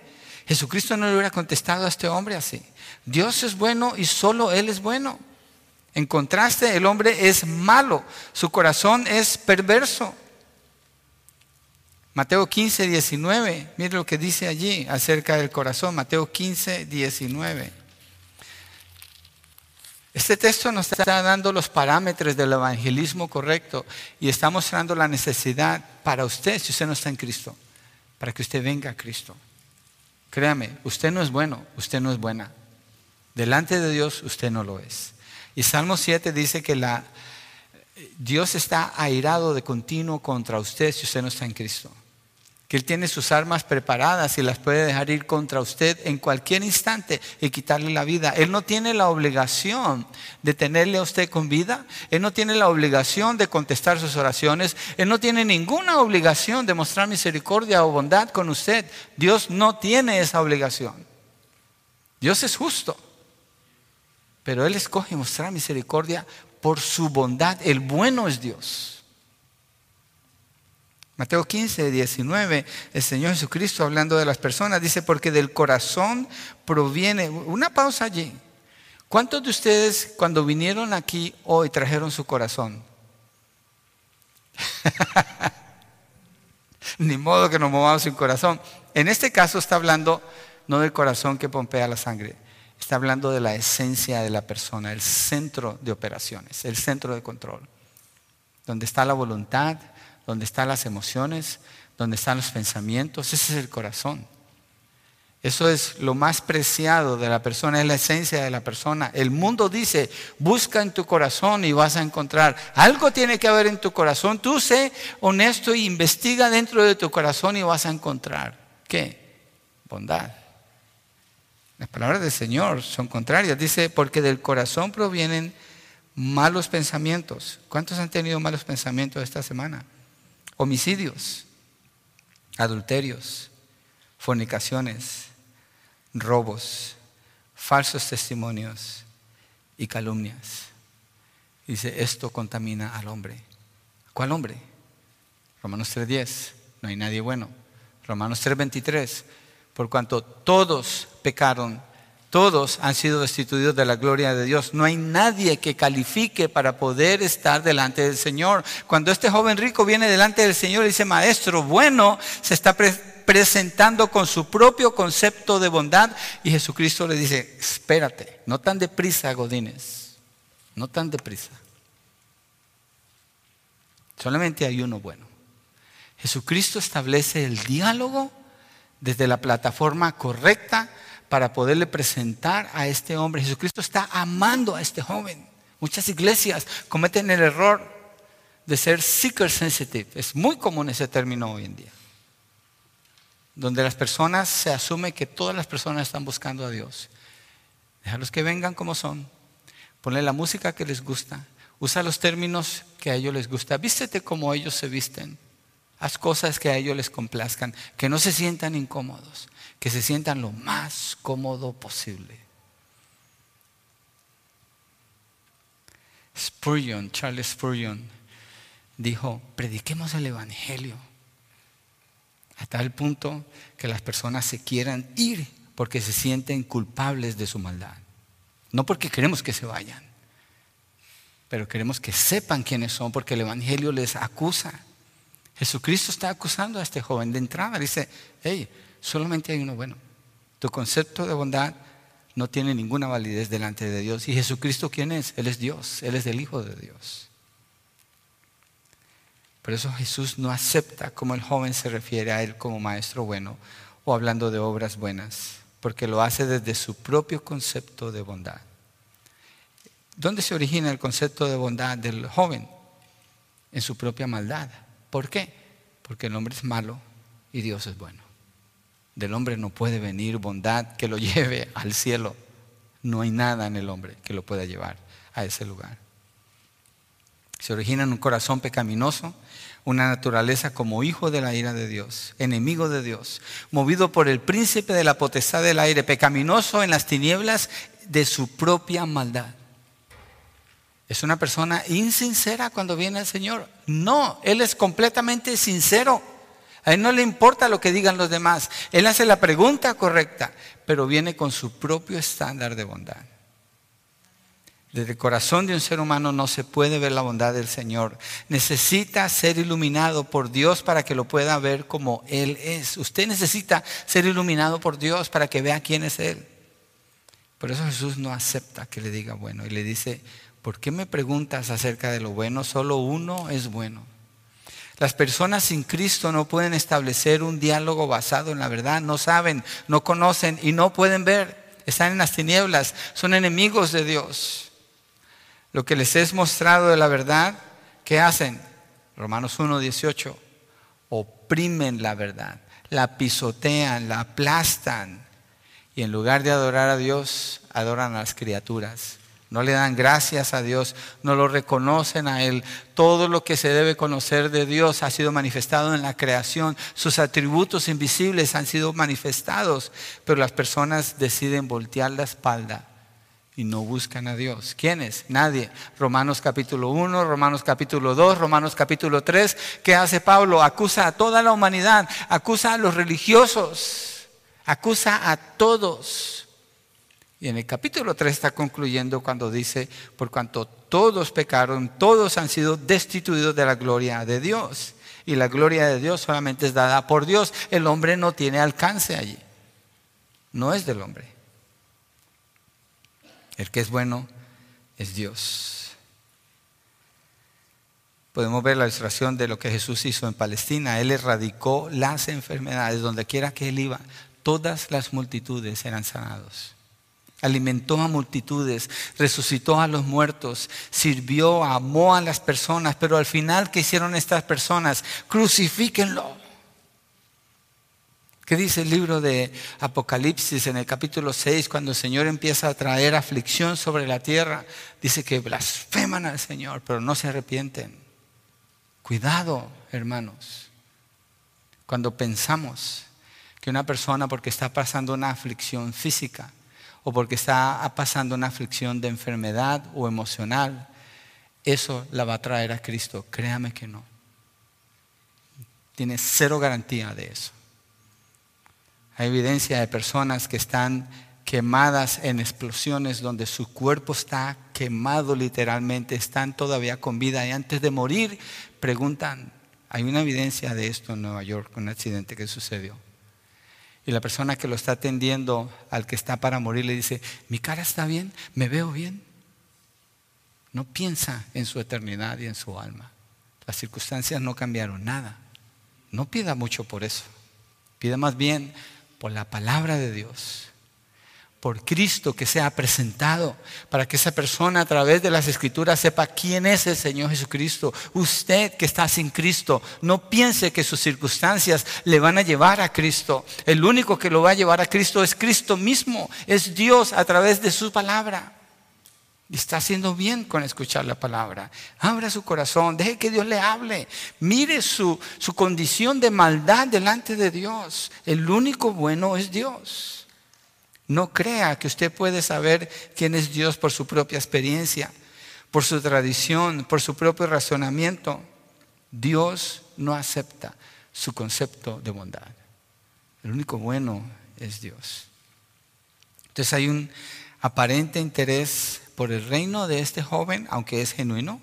Jesucristo no le hubiera contestado a este hombre así. Dios es bueno y solo Él es bueno. En contraste, el hombre es malo, su corazón es perverso. Mateo 15, 19. Mire lo que dice allí acerca del corazón. Mateo 15, 19. Este texto nos está dando los parámetros del evangelismo correcto y está mostrando la necesidad para usted, si usted no está en Cristo, para que usted venga a Cristo. Créame, usted no es bueno, usted no es buena. Delante de Dios usted no lo es. Y Salmo 7 dice que la, Dios está airado de continuo contra usted si usted no está en Cristo que Él tiene sus armas preparadas y las puede dejar ir contra usted en cualquier instante y quitarle la vida. Él no tiene la obligación de tenerle a usted con vida, Él no tiene la obligación de contestar sus oraciones, Él no tiene ninguna obligación de mostrar misericordia o bondad con usted. Dios no tiene esa obligación. Dios es justo, pero Él escoge mostrar misericordia por su bondad. El bueno es Dios. Mateo 15, 19, el Señor Jesucristo hablando de las personas dice, porque del corazón proviene, una pausa allí, ¿Cuántos de ustedes cuando vinieron aquí hoy trajeron su corazón? [LAUGHS] Ni modo que nos movamos sin corazón. En este caso está hablando no del corazón que pompea la sangre, está hablando de la esencia de la persona, el centro de operaciones, el centro de control, donde está la voluntad, donde están las emociones, donde están los pensamientos, ese es el corazón. Eso es lo más preciado de la persona, es la esencia de la persona. El mundo dice, busca en tu corazón y vas a encontrar. Algo tiene que haber en tu corazón. Tú sé honesto e investiga dentro de tu corazón y vas a encontrar. ¿Qué? Bondad. Las palabras del Señor son contrarias. Dice, porque del corazón provienen malos pensamientos. ¿Cuántos han tenido malos pensamientos esta semana? Homicidios, adulterios, fornicaciones robos, falsos testimonios y calumnias. Dice, esto contamina al hombre. ¿Cuál hombre? Romanos 3.10, no hay nadie bueno. Romanos 3.23, por cuanto todos pecaron, todos han sido destituidos de la gloria de Dios. No hay nadie que califique para poder estar delante del Señor. Cuando este joven rico viene delante del Señor y dice, maestro, bueno, se está presentando con su propio concepto de bondad y Jesucristo le dice, espérate, no tan deprisa, Godines, no tan deprisa. Solamente hay uno bueno. Jesucristo establece el diálogo desde la plataforma correcta para poderle presentar a este hombre. Jesucristo está amando a este joven. Muchas iglesias cometen el error de ser seeker sensitive. Es muy común ese término hoy en día donde las personas se asume que todas las personas están buscando a Dios. Déjalos que vengan como son. Ponle la música que les gusta. Usa los términos que a ellos les gusta. Vístete como ellos se visten. Haz cosas que a ellos les complazcan. Que no se sientan incómodos. Que se sientan lo más cómodo posible. Spurgeon, Charles Spurgeon, dijo, prediquemos el Evangelio a tal punto que las personas se quieran ir porque se sienten culpables de su maldad. No porque queremos que se vayan, pero queremos que sepan quiénes son porque el Evangelio les acusa. Jesucristo está acusando a este joven de entrada. Dice, hey, solamente hay uno bueno. Tu concepto de bondad no tiene ninguna validez delante de Dios. ¿Y Jesucristo quién es? Él es Dios, Él es el Hijo de Dios. Por eso Jesús no acepta como el joven se refiere a él como maestro bueno o hablando de obras buenas, porque lo hace desde su propio concepto de bondad. ¿Dónde se origina el concepto de bondad del joven? En su propia maldad. ¿Por qué? Porque el hombre es malo y Dios es bueno. Del hombre no puede venir bondad que lo [LAUGHS] lleve al cielo. No hay nada en el hombre que lo pueda llevar a ese lugar. Se origina en un corazón pecaminoso una naturaleza como hijo de la ira de Dios, enemigo de Dios, movido por el príncipe de la potestad del aire, pecaminoso en las tinieblas de su propia maldad. ¿Es una persona insincera cuando viene al Señor? No, Él es completamente sincero. A Él no le importa lo que digan los demás. Él hace la pregunta correcta, pero viene con su propio estándar de bondad. Desde el corazón de un ser humano no se puede ver la bondad del Señor. Necesita ser iluminado por Dios para que lo pueda ver como Él es. Usted necesita ser iluminado por Dios para que vea quién es Él. Por eso Jesús no acepta que le diga bueno y le dice, ¿por qué me preguntas acerca de lo bueno? Solo uno es bueno. Las personas sin Cristo no pueden establecer un diálogo basado en la verdad. No saben, no conocen y no pueden ver. Están en las tinieblas, son enemigos de Dios lo que les es mostrado de la verdad, ¿qué hacen? Romanos 1, 18, oprimen la verdad, la pisotean, la aplastan y en lugar de adorar a Dios, adoran a las criaturas. No le dan gracias a Dios, no lo reconocen a Él. Todo lo que se debe conocer de Dios ha sido manifestado en la creación. Sus atributos invisibles han sido manifestados, pero las personas deciden voltear la espalda y no buscan a Dios. ¿Quiénes? Nadie. Romanos capítulo 1, Romanos capítulo 2, Romanos capítulo 3. ¿Qué hace Pablo? Acusa a toda la humanidad, acusa a los religiosos, acusa a todos. Y en el capítulo 3 está concluyendo cuando dice, por cuanto todos pecaron, todos han sido destituidos de la gloria de Dios. Y la gloria de Dios solamente es dada por Dios. El hombre no tiene alcance allí. No es del hombre. El que es bueno es Dios. Podemos ver la ilustración de lo que Jesús hizo en Palestina. Él erradicó las enfermedades donde quiera que él iba. Todas las multitudes eran sanados alimentó a multitudes, resucitó a los muertos, sirvió, amó a las personas, pero al final, ¿qué hicieron estas personas? Crucifíquenlo. ¿Qué dice el libro de Apocalipsis en el capítulo 6 cuando el Señor empieza a traer aflicción sobre la tierra? Dice que blasfeman al Señor, pero no se arrepienten. Cuidado, hermanos, cuando pensamos que una persona porque está pasando una aflicción física, o porque está pasando una aflicción de enfermedad o emocional, eso la va a traer a Cristo. Créame que no. Tiene cero garantía de eso. Hay evidencia de personas que están quemadas en explosiones donde su cuerpo está quemado literalmente, están todavía con vida y antes de morir preguntan, hay una evidencia de esto en Nueva York, un accidente que sucedió. Y la persona que lo está atendiendo al que está para morir le dice, mi cara está bien, me veo bien. No piensa en su eternidad y en su alma. Las circunstancias no cambiaron nada. No pida mucho por eso. Pida más bien por la palabra de Dios por Cristo que sea presentado, para que esa persona a través de las escrituras sepa quién es el Señor Jesucristo. Usted que está sin Cristo, no piense que sus circunstancias le van a llevar a Cristo. El único que lo va a llevar a Cristo es Cristo mismo, es Dios a través de su palabra. Y está haciendo bien con escuchar la palabra. Abra su corazón, deje que Dios le hable. Mire su, su condición de maldad delante de Dios. El único bueno es Dios. No crea que usted puede saber quién es Dios por su propia experiencia, por su tradición, por su propio razonamiento. Dios no acepta su concepto de bondad. El único bueno es Dios. Entonces hay un aparente interés por el reino de este joven, aunque es genuino,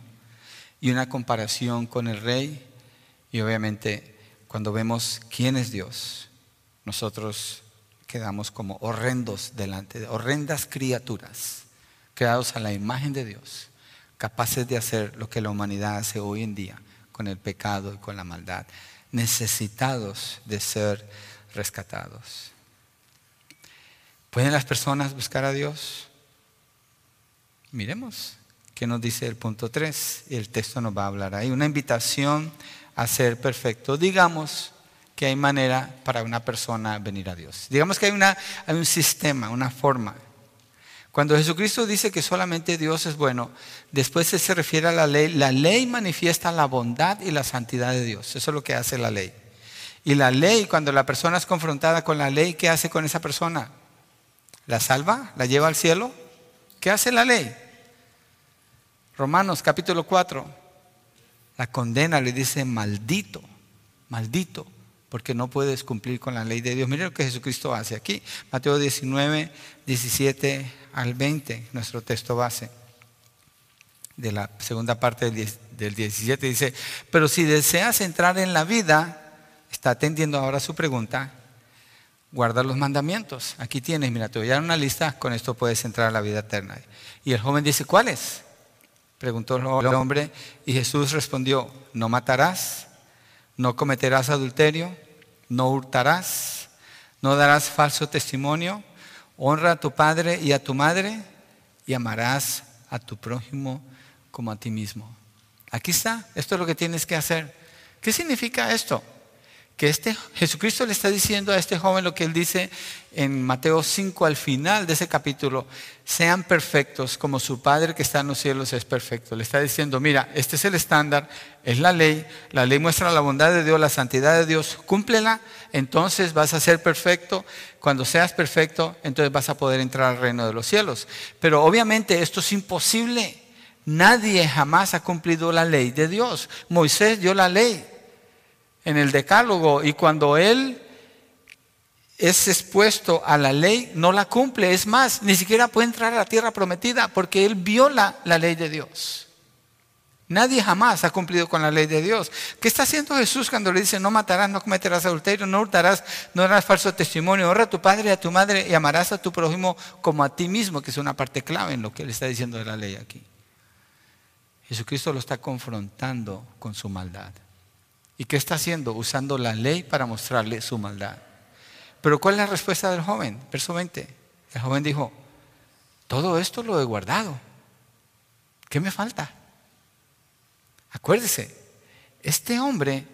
y una comparación con el rey. Y obviamente cuando vemos quién es Dios, nosotros quedamos como horrendos delante de horrendas criaturas creados a la imagen de Dios, capaces de hacer lo que la humanidad hace hoy en día con el pecado y con la maldad, necesitados de ser rescatados. ¿Pueden las personas buscar a Dios? Miremos qué nos dice el punto 3 y el texto nos va a hablar ahí. Una invitación a ser perfecto. Digamos, que hay manera para una persona venir a Dios. Digamos que hay, una, hay un sistema, una forma. Cuando Jesucristo dice que solamente Dios es bueno, después se refiere a la ley. La ley manifiesta la bondad y la santidad de Dios. Eso es lo que hace la ley. Y la ley, cuando la persona es confrontada con la ley, ¿qué hace con esa persona? ¿La salva? ¿La lleva al cielo? ¿Qué hace la ley? Romanos capítulo 4. La condena, le dice maldito, maldito porque no puedes cumplir con la ley de Dios. Mire lo que Jesucristo hace aquí. Mateo 19, 17 al 20, nuestro texto base. De la segunda parte del 17 dice, pero si deseas entrar en la vida, está atendiendo ahora su pregunta, guarda los mandamientos. Aquí tienes, mira, te voy a dar una lista, con esto puedes entrar a la vida eterna. Y el joven dice, ¿cuáles? Preguntó el hombre y Jesús respondió, no matarás no cometerás adulterio, no hurtarás, no darás falso testimonio, honra a tu padre y a tu madre y amarás a tu prójimo como a ti mismo. Aquí está, esto es lo que tienes que hacer. ¿Qué significa esto? Que este Jesucristo le está diciendo a este joven lo que él dice en Mateo 5 al final de ese capítulo, sean perfectos como su Padre que está en los cielos es perfecto. Le está diciendo, mira, este es el estándar, es la ley, la ley muestra la bondad de Dios, la santidad de Dios, cúmplela, entonces vas a ser perfecto. Cuando seas perfecto, entonces vas a poder entrar al reino de los cielos. Pero obviamente esto es imposible. Nadie jamás ha cumplido la ley de Dios. Moisés dio la ley, en el decálogo y cuando él es expuesto a la ley, no la cumple. Es más, ni siquiera puede entrar a la tierra prometida porque él viola la ley de Dios. Nadie jamás ha cumplido con la ley de Dios. ¿Qué está haciendo Jesús cuando le dice no matarás, no cometerás adulterio, no hurtarás, no harás falso testimonio, honra a tu padre y a tu madre y amarás a tu prójimo como a ti mismo, que es una parte clave en lo que él está diciendo de la ley aquí? Jesucristo lo está confrontando con su maldad. ¿Y qué está haciendo? Usando la ley para mostrarle su maldad. Pero ¿cuál es la respuesta del joven? Verso 20. El joven dijo, todo esto lo he guardado. ¿Qué me falta? Acuérdese, este hombre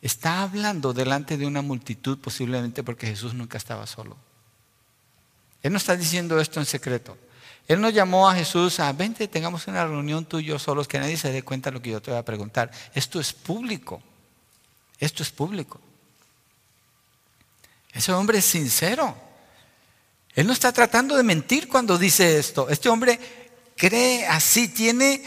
está hablando delante de una multitud posiblemente porque Jesús nunca estaba solo. Él no está diciendo esto en secreto. Él no llamó a Jesús a, vente, tengamos una reunión tú y yo solos, que nadie se dé cuenta de lo que yo te voy a preguntar. Esto es público. Esto es público. Ese hombre es sincero. Él no está tratando de mentir cuando dice esto. Este hombre cree así, tiene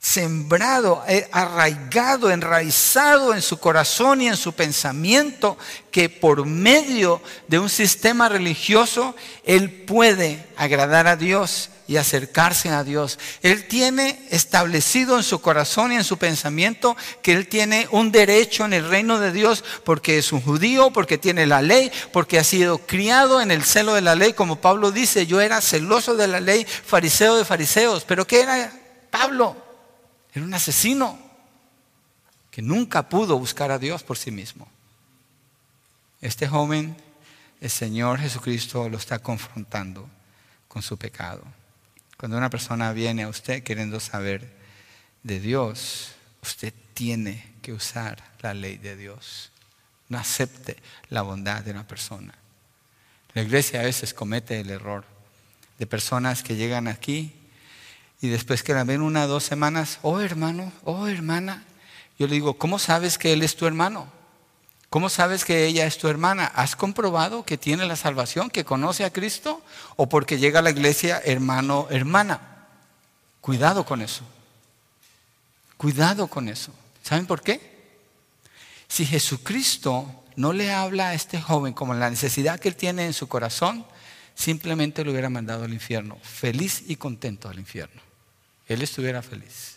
sembrado, eh, arraigado, enraizado en su corazón y en su pensamiento que por medio de un sistema religioso él puede agradar a Dios y acercarse a Dios. Él tiene establecido en su corazón y en su pensamiento que él tiene un derecho en el reino de Dios porque es un judío, porque tiene la ley, porque ha sido criado en el celo de la ley, como Pablo dice, yo era celoso de la ley, fariseo de fariseos, pero ¿qué era Pablo? Era un asesino que nunca pudo buscar a Dios por sí mismo. Este joven, el Señor Jesucristo lo está confrontando con su pecado. Cuando una persona viene a usted queriendo saber de Dios, usted tiene que usar la ley de Dios. No acepte la bondad de una persona. La iglesia a veces comete el error de personas que llegan aquí y después que la ven una o dos semanas, oh hermano, oh hermana, yo le digo, ¿cómo sabes que él es tu hermano? ¿Cómo sabes que ella es tu hermana? ¿Has comprobado que tiene la salvación, que conoce a Cristo? ¿O porque llega a la iglesia hermano, hermana? Cuidado con eso. Cuidado con eso. ¿Saben por qué? Si Jesucristo no le habla a este joven como la necesidad que él tiene en su corazón, simplemente lo hubiera mandado al infierno, feliz y contento al infierno él estuviera feliz.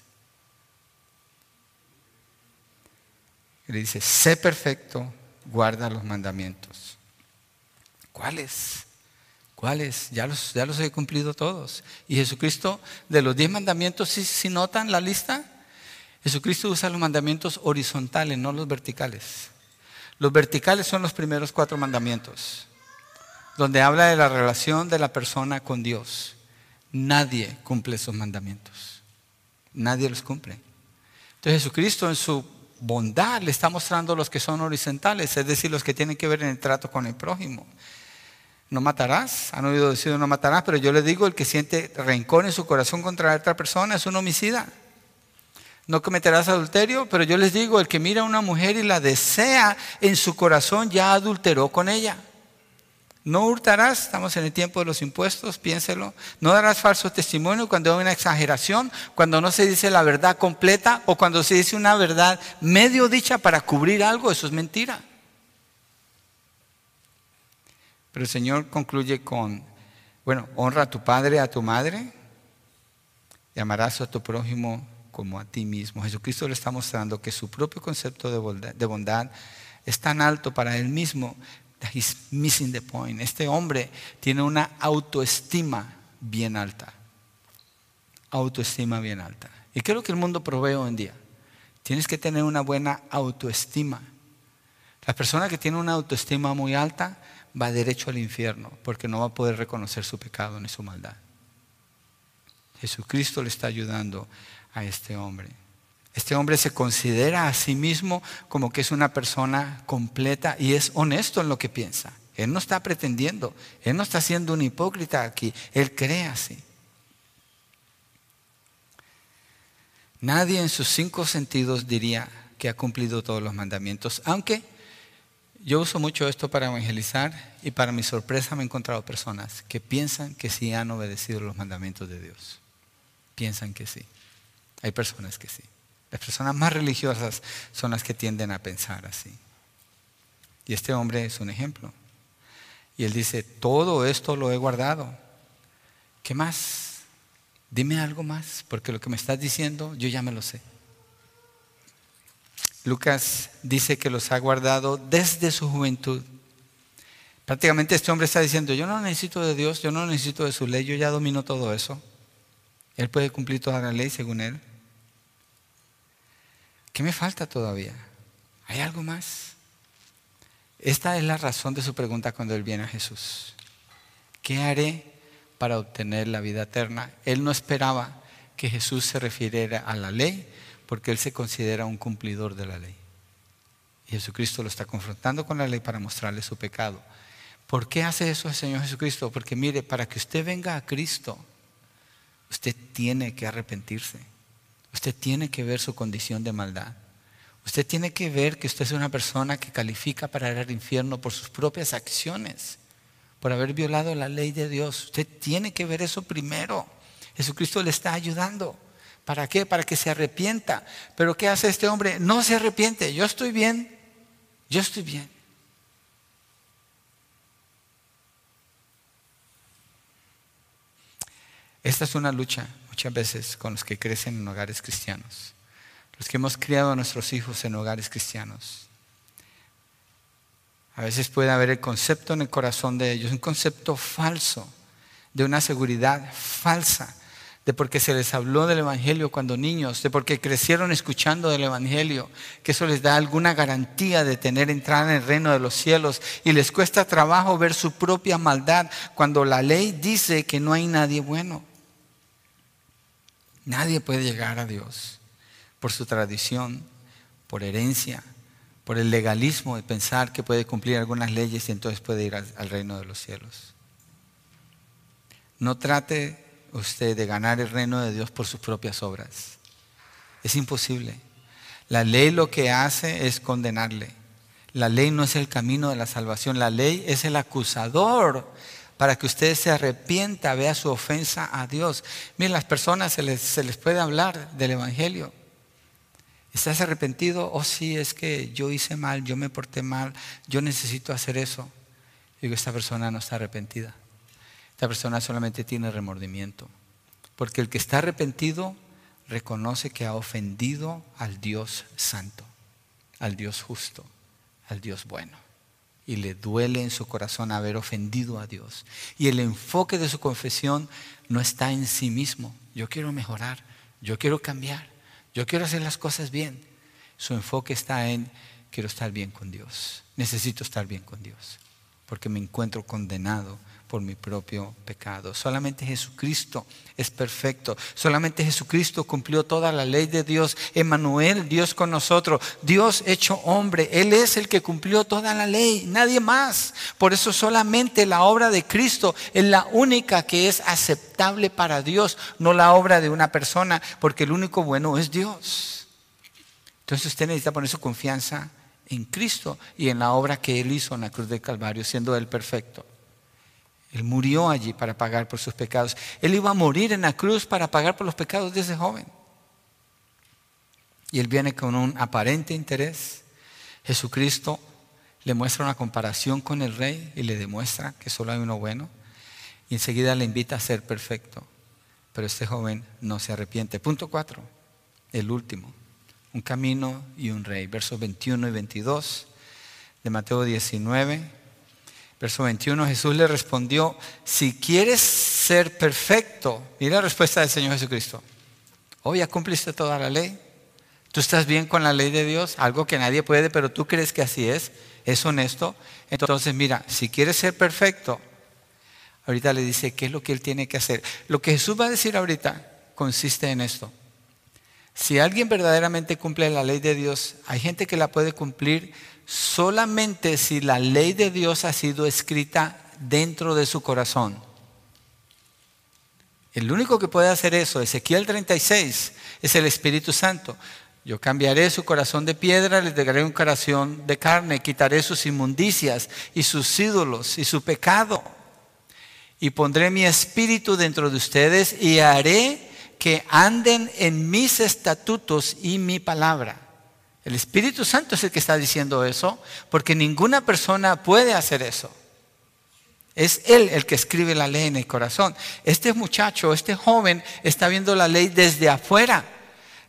Y le dice, sé perfecto, guarda los mandamientos. ¿Cuáles? ¿Cuáles? Ya los, ya los he cumplido todos. Y Jesucristo, de los diez mandamientos, si, si notan la lista, Jesucristo usa los mandamientos horizontales, no los verticales. Los verticales son los primeros cuatro mandamientos, donde habla de la relación de la persona con Dios. Nadie cumple esos mandamientos. Nadie los cumple. Entonces Jesucristo en su bondad le está mostrando los que son horizontales, es decir, los que tienen que ver en el trato con el prójimo. No matarás, han oído decir no matarás, pero yo le digo, el que siente rencor en su corazón contra otra persona es un homicida. No cometerás adulterio, pero yo les digo, el que mira a una mujer y la desea en su corazón ya adulteró con ella. No hurtarás, estamos en el tiempo de los impuestos, piénselo. No darás falso testimonio cuando hay una exageración, cuando no se dice la verdad completa o cuando se dice una verdad medio dicha para cubrir algo, eso es mentira. Pero el Señor concluye con, bueno, honra a tu padre, a tu madre, y amarás a tu prójimo como a ti mismo. Jesucristo le está mostrando que su propio concepto de bondad es tan alto para él mismo [LAUGHS] Missing the point. Este hombre tiene una autoestima bien alta. Autoestima bien alta. ¿Y qué es lo que el mundo provee hoy en día? Tienes que tener una buena autoestima. La persona que tiene una autoestima muy alta va derecho al infierno porque no va a poder reconocer su pecado ni su maldad. Jesucristo le está ayudando a este hombre. Este hombre se considera a sí mismo como que es una persona completa y es honesto en lo que piensa. Él no está pretendiendo, él no está siendo un hipócrita aquí, él cree así. Nadie en sus cinco sentidos diría que ha cumplido todos los mandamientos, aunque yo uso mucho esto para evangelizar y para mi sorpresa me he encontrado personas que piensan que sí han obedecido los mandamientos de Dios. Piensan que sí. Hay personas que sí. Las personas más religiosas son las que tienden a pensar así. Y este hombre es un ejemplo. Y él dice, todo esto lo he guardado. ¿Qué más? Dime algo más, porque lo que me estás diciendo yo ya me lo sé. Lucas dice que los ha guardado desde su juventud. Prácticamente este hombre está diciendo, yo no necesito de Dios, yo no necesito de su ley, yo ya domino todo eso. Él puede cumplir toda la ley según él. ¿Qué me falta todavía? ¿Hay algo más? Esta es la razón de su pregunta cuando él viene a Jesús. ¿Qué haré para obtener la vida eterna? Él no esperaba que Jesús se refiriera a la ley porque él se considera un cumplidor de la ley. Y Jesucristo lo está confrontando con la ley para mostrarle su pecado. ¿Por qué hace eso el Señor Jesucristo? Porque mire, para que usted venga a Cristo, usted tiene que arrepentirse. Usted tiene que ver su condición de maldad. Usted tiene que ver que usted es una persona que califica para ir al infierno por sus propias acciones, por haber violado la ley de Dios. Usted tiene que ver eso primero. Jesucristo le está ayudando. ¿Para qué? Para que se arrepienta. Pero ¿qué hace este hombre? No se arrepiente. Yo estoy bien. Yo estoy bien. Esta es una lucha muchas veces con los que crecen en hogares cristianos, los que hemos criado a nuestros hijos en hogares cristianos. A veces puede haber el concepto en el corazón de ellos, un concepto falso, de una seguridad falsa, de porque se les habló del Evangelio cuando niños, de porque crecieron escuchando del Evangelio, que eso les da alguna garantía de tener entrada en el reino de los cielos y les cuesta trabajo ver su propia maldad cuando la ley dice que no hay nadie bueno. Nadie puede llegar a Dios por su tradición, por herencia, por el legalismo de pensar que puede cumplir algunas leyes y entonces puede ir al, reino de los cielos. No trate usted de ganar el reino de Dios por sus propias obras. Es imposible. La ley lo que hace es condenarle. La ley no es el camino de la salvación. La ley es el acusador para que usted se arrepienta, vea su ofensa a Dios. Miren, las personas se les, puede hablar del Evangelio. ¿Estás arrepentido? Oh, sí, es que yo hice mal, yo me porté mal, yo necesito hacer eso. Digo, esta persona no está arrepentida. Esta persona solamente tiene remordimiento. Porque el que está arrepentido reconoce que ha ofendido al Dios santo, al Dios justo, al Dios bueno y le duele en su corazón haber ofendido a Dios. Y el enfoque de su confesión no está en sí mismo. Yo quiero mejorar, yo quiero cambiar, yo quiero hacer las cosas bien. Su enfoque está en quiero estar bien con Dios, necesito estar bien con Dios, porque me encuentro condenado por mi propio pecado. Solamente Jesucristo es perfecto. Solamente Jesucristo cumplió toda la ley de Dios. Emanuel, Dios con nosotros. Dios hecho hombre. Él es el que cumplió toda la ley. Nadie más. Por eso solamente la obra de Cristo es la única que es aceptable para Dios, no la obra de una persona, porque el único bueno es Dios. Entonces usted necesita poner su confianza en Cristo y en la obra que Él hizo en la cruz del Calvario, siendo Él perfecto. Él murió allí para pagar por sus pecados. Él iba a morir en la cruz para pagar por los pecados de ese joven. Y él viene con un aparente interés. Jesucristo le muestra una comparación con el rey y le demuestra que solo hay uno bueno. Y enseguida le invita a ser perfecto. Pero este joven no se arrepiente. Punto 4, el último. Un camino y un rey. Versos 21 y 22 de Mateo 19. Verso 21, Jesús le respondió, si quieres ser perfecto, mira la respuesta del Señor Jesucristo. Oh, ya cumpliste toda la ley. Tú estás bien con la ley de Dios, algo que nadie puede, pero tú crees que así es, es honesto. Entonces, mira, si quieres ser perfecto, ahorita le dice qué es lo que él tiene que hacer. Lo que Jesús va a decir ahorita consiste en esto. Si alguien verdaderamente cumple la ley de Dios, hay gente que la puede cumplir solamente si la ley de Dios ha sido escrita dentro de su corazón. El único que puede hacer eso, Ezequiel 36, es el Espíritu Santo. Yo cambiaré su corazón de piedra, le daré un corazón de carne, quitaré sus inmundicias y sus ídolos y su pecado. Y pondré mi espíritu dentro de ustedes y haré que anden en mis estatutos y mi palabra. El Espíritu Santo es el que está diciendo eso, porque ninguna persona puede hacer eso. Es Él el que escribe la ley en el corazón. Este muchacho, este joven, está viendo la ley desde afuera.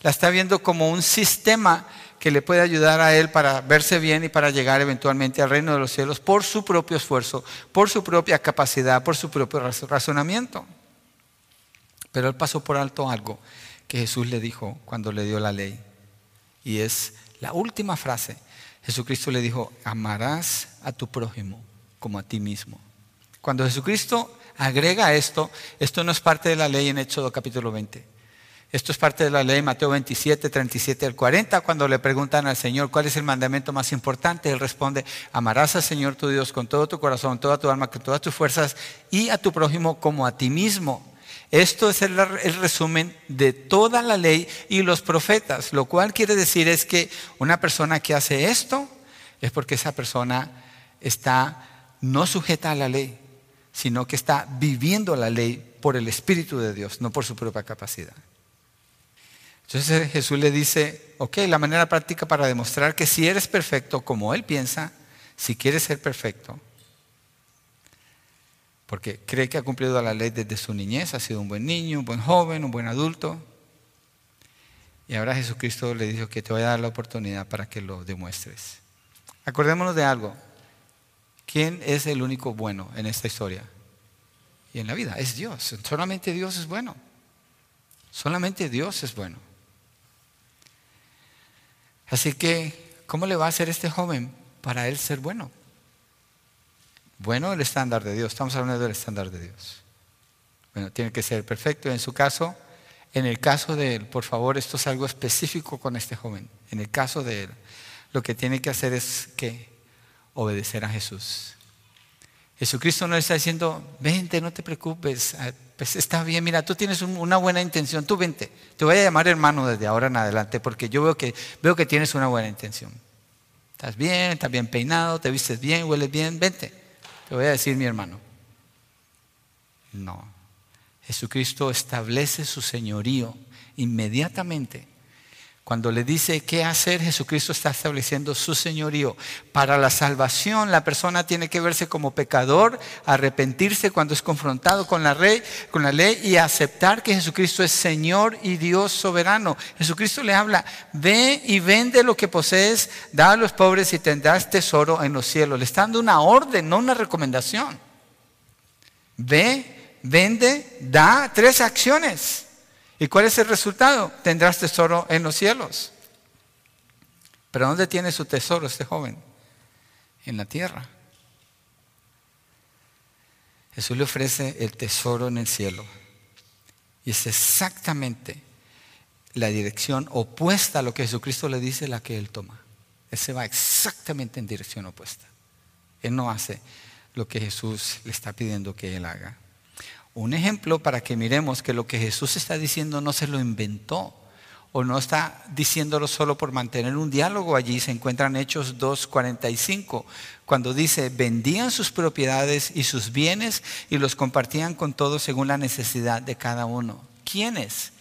La está viendo como un sistema que le puede ayudar a él para verse bien y para llegar eventualmente al reino de los cielos por su propio esfuerzo, por su propia capacidad, por su propio razonamiento. Pero él pasó por alto algo que Jesús le dijo cuando le dio la ley. Y es la última frase. Jesucristo le dijo, amarás a tu prójimo como a ti mismo. Cuando Jesucristo agrega esto, esto no es parte de la ley en Éxodo capítulo 20. Esto es parte de la ley Mateo 27, 37 al 40. Cuando le preguntan al Señor cuál es el mandamiento más importante, Él responde, amarás al Señor tu Dios con todo tu corazón, toda tu alma, con todas tus fuerzas y a tu prójimo como a ti mismo. Esto es el, resumen de toda la ley y los profetas, lo cual quiere decir es que una persona que hace esto es porque esa persona está no sujeta a la ley, sino que está viviendo la ley por el Espíritu de Dios, no por su propia capacidad. Entonces Jesús le dice, ok, la manera práctica para demostrar que si eres perfecto como Él piensa, si quieres ser perfecto, porque cree que ha cumplido la ley desde su niñez, ha sido un buen niño, un buen joven, un buen adulto, y ahora Jesucristo le dijo que te voy a dar la oportunidad para que lo demuestres. Acordémonos de algo, ¿quién es el único bueno en esta historia? Y en la vida, es Dios, solamente Dios es bueno, solamente Dios es bueno. Así que, ¿cómo le va a hacer este joven para él ser bueno? Bueno, el estándar de Dios. Estamos hablando del estándar de Dios. Bueno, tiene que ser perfecto. En su caso, en el caso de él, por favor, esto es algo específico con este joven. En el caso de él, lo que tiene que hacer es que obedecer a Jesús. Jesucristo no le está diciendo, vente, no te preocupes, ah, pues está bien, mira, tú tienes una buena intención, tú vente, te voy a llamar hermano desde ahora en adelante porque yo veo que, veo que tienes una buena intención. Estás bien, estás bien peinado, te vistes bien, hueles bien, vente, te voy a decir mi hermano. No, Jesucristo establece su señorío inmediatamente cuando le dice qué hacer, Jesucristo está estableciendo su señorío. Para la salvación, la persona tiene que verse como pecador, arrepentirse cuando es confrontado con la, ley, con la ley y aceptar que Jesucristo es Señor y Dios soberano. Jesucristo le habla, ve y vende lo que posees, da a los pobres y tendrás tesoro en los cielos. Le está dando una orden, no una recomendación. Ve, vende, da tres acciones. ¿Y cuál es el resultado? Tendrás tesoro en los cielos. Pero ¿dónde tiene su tesoro este joven? En la tierra. Jesús le ofrece el tesoro en el cielo. Y es exactamente la dirección opuesta a lo que Jesucristo le dice la que él toma. Él se va exactamente en dirección opuesta. Él no hace lo que Jesús le está pidiendo que él haga un ejemplo para que miremos que lo que Jesús está diciendo no se lo inventó o no está diciéndolo solo por mantener un diálogo. Allí se encuentran Hechos 2.45, cuando dice, vendían sus propiedades y sus bienes y los compartían con todos según la necesidad de cada uno. ¿Quiénes?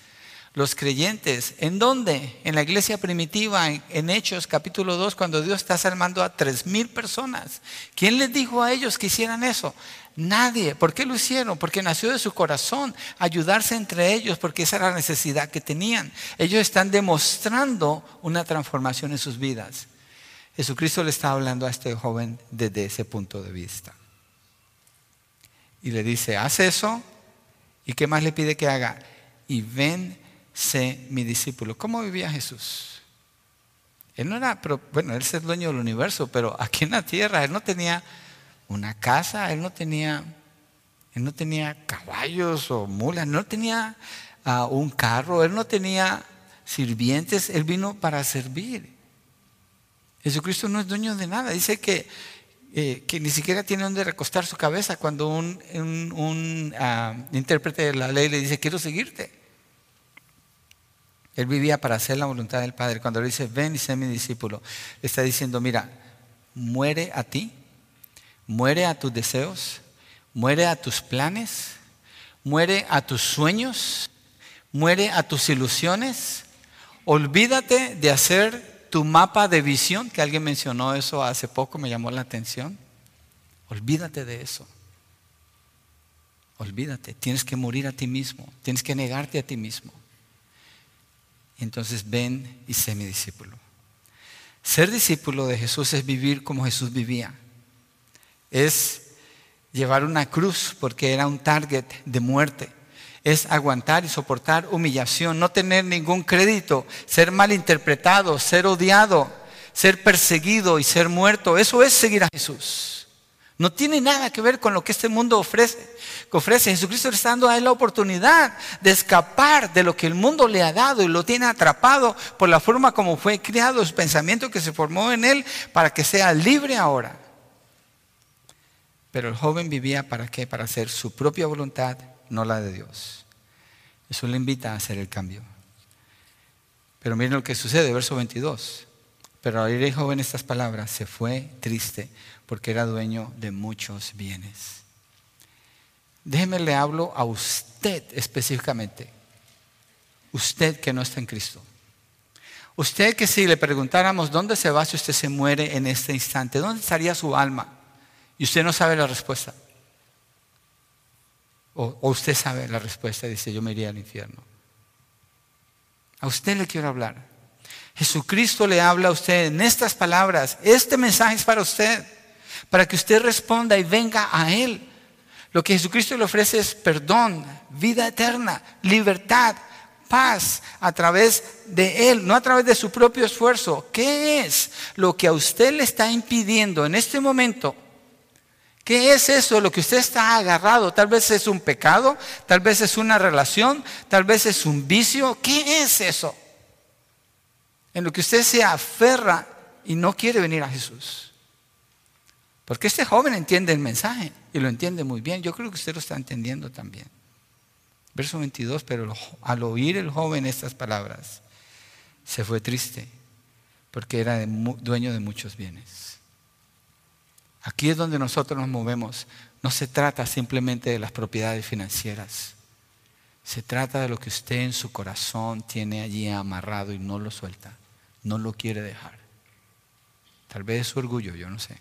Los creyentes. ¿En dónde? En la iglesia primitiva, en, Hechos capítulo 2, cuando Dios está salvando a tres mil personas. ¿Quién les dijo a ellos que hicieran eso? Nadie. ¿Por qué lo hicieron? Porque nació de su corazón ayudarse entre ellos, porque esa era la necesidad que tenían. Ellos están demostrando una transformación en sus vidas. Jesucristo le está hablando a este joven desde ese punto de vista. Y le dice, haz eso. ¿Y qué más le pide que haga? Y ven, sé mi discípulo. ¿Cómo vivía Jesús? Él no era, bueno, él es el dueño del universo, pero aquí en la tierra él no tenía una casa, él no tenía, él no tenía caballos o mulas, no tenía ah, un carro, él no tenía sirvientes, él vino para servir. Jesucristo no es dueño de nada, dice que, eh, que ni siquiera tiene donde recostar su cabeza cuando un, un, ah, intérprete de la ley le dice, quiero seguirte. Él vivía para hacer la voluntad del Padre. Cuando le dice, ven y sé mi discípulo, le está diciendo, mira, muere a ti muere a tus deseos, muere a tus planes, muere a tus sueños, muere a tus ilusiones. Olvídate de hacer tu mapa de visión, que alguien mencionó eso hace poco, me llamó la atención. Olvídate de eso. Olvídate, tienes que morir a ti mismo, tienes que negarte a ti mismo. entonces ven y sé mi discípulo. Ser discípulo de Jesús es vivir como Jesús vivía. Es llevar una cruz porque era un target de muerte. Es aguantar y soportar humillación, no tener ningún crédito, ser malinterpretado, ser odiado, ser perseguido y ser muerto. Eso es seguir a Jesús. No tiene nada que ver con lo que este mundo ofrece. Que ofrece. Jesucristo le está dando a él la oportunidad de escapar de lo que el mundo le ha dado y lo tiene atrapado por la forma como fue criado, su pensamiento que se formó en él para que sea libre ahora. Pero el joven vivía para qué? Para hacer su propia voluntad, no la de Dios. Eso le invita a hacer el cambio. Pero miren lo que sucede, verso 22. Pero al oír joven estas palabras, se fue triste porque era dueño de muchos bienes. Déjeme le hablo a usted específicamente. Usted que no está en Cristo. Usted que si le preguntáramos dónde se va si usted se muere en este instante, ¿dónde estaría su alma? Y usted no sabe la respuesta. O, usted sabe la respuesta dice, yo me iría al infierno. A usted le quiero hablar. Jesucristo le habla a usted en estas palabras. Este mensaje es para usted, para que usted responda y venga a Él. Lo que Jesucristo le ofrece es perdón, vida eterna, libertad, paz a través de Él, no a través de su propio esfuerzo. ¿Qué es lo que a usted le está impidiendo en este momento? ¿Qué es eso lo que usted está agarrado? Tal vez es un pecado, tal vez es una relación, tal vez es un vicio. ¿Qué es eso? En lo que usted se aferra y no quiere venir a Jesús. Porque este joven entiende el mensaje y lo entiende muy bien. Yo creo que usted lo está entendiendo también. Verso 22, pero al oír el joven estas palabras, se fue triste porque era dueño de muchos bienes. Aquí es donde nosotros nos movemos. No se trata simplemente de las propiedades financieras. Se trata de lo que usted en su corazón tiene allí amarrado y no lo suelta. No lo quiere dejar. Tal vez es su orgullo, yo no sé.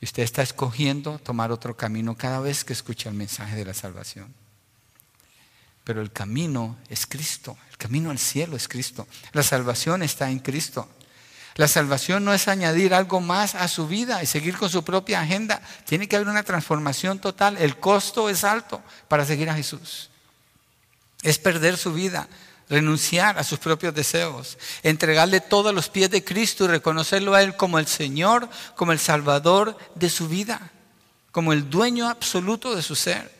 Y usted está escogiendo tomar otro camino cada vez que escucha el mensaje de la salvación. Pero el camino es Cristo. El camino al cielo es Cristo. La salvación está en Cristo. La salvación no es añadir algo más a su vida y seguir con su propia agenda. Tiene que haber una transformación total. El costo es alto para seguir a Jesús. Es perder su vida, renunciar a sus propios deseos, entregarle todo a los pies de Cristo y reconocerlo a Él como el Señor, como el Salvador de su vida, como el dueño absoluto de su ser.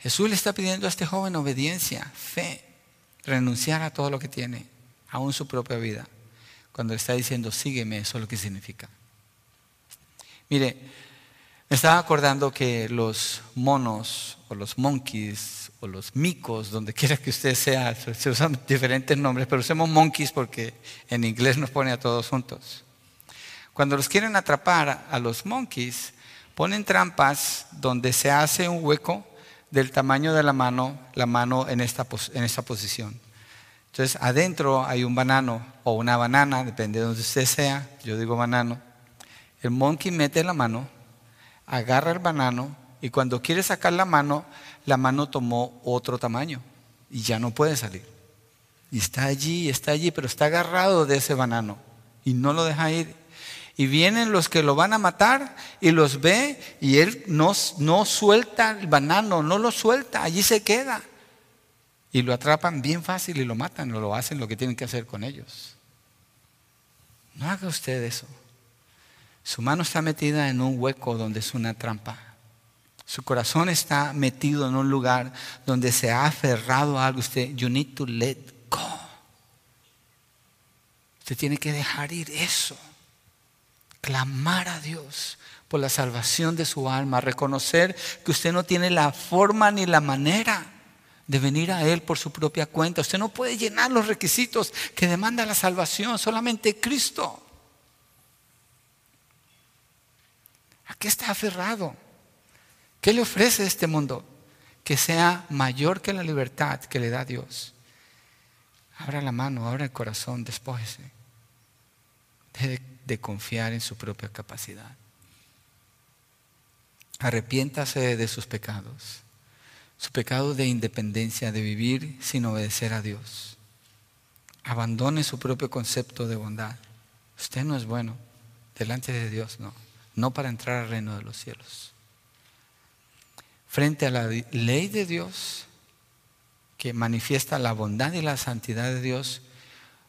Jesús le está pidiendo a este joven obediencia, fe, renunciar a todo lo que tiene, aún su propia vida. Cuando está diciendo, sígueme, eso es lo que significa. Mire, me estaba acordando que los monos o los monkeys o los micos, donde quiera que usted sea, se usan diferentes nombres, pero usemos monkeys porque en inglés nos pone a todos juntos. Cuando los quieren atrapar a los monkeys, ponen trampas donde se hace un hueco del tamaño de la mano, la mano en esta, en esta posición. Entonces, adentro hay un banano o una banana, depende de donde usted sea, yo digo banano. El monkey mete la mano, agarra el banano y cuando quiere sacar la mano, la mano tomó otro tamaño y ya no puede salir. Y está allí, está allí, pero está agarrado de ese banano y no lo deja ir. Y vienen los que lo van a matar y los ve y él no, no suelta el banano, no lo suelta, allí se queda. Y lo atrapan bien fácil y lo matan o lo hacen lo que tienen que hacer con ellos. No haga usted eso. Su mano está metida en un hueco donde es una trampa. Su corazón está metido en un lugar donde se ha aferrado a algo. Usted, you need to let go. Usted tiene que dejar ir eso. Clamar a Dios por la salvación de su alma. Reconocer que usted no tiene la forma ni la manera de venir a Él por su propia cuenta. Usted no puede llenar los requisitos que demanda la salvación, solamente Cristo. ¿A qué está aferrado? ¿Qué le ofrece este mundo? Que sea mayor que la libertad que le da Dios. Abra la mano, abra el corazón, despójese. Deje de confiar en su propia capacidad. Arrepiéntase de sus pecados, su pecado de independencia, de vivir sin obedecer a Dios. Abandone su propio concepto de bondad. Usted no es bueno, delante de Dios no, no para entrar al reino de los cielos. Frente a la ley de Dios, que manifiesta la bondad y la santidad de Dios,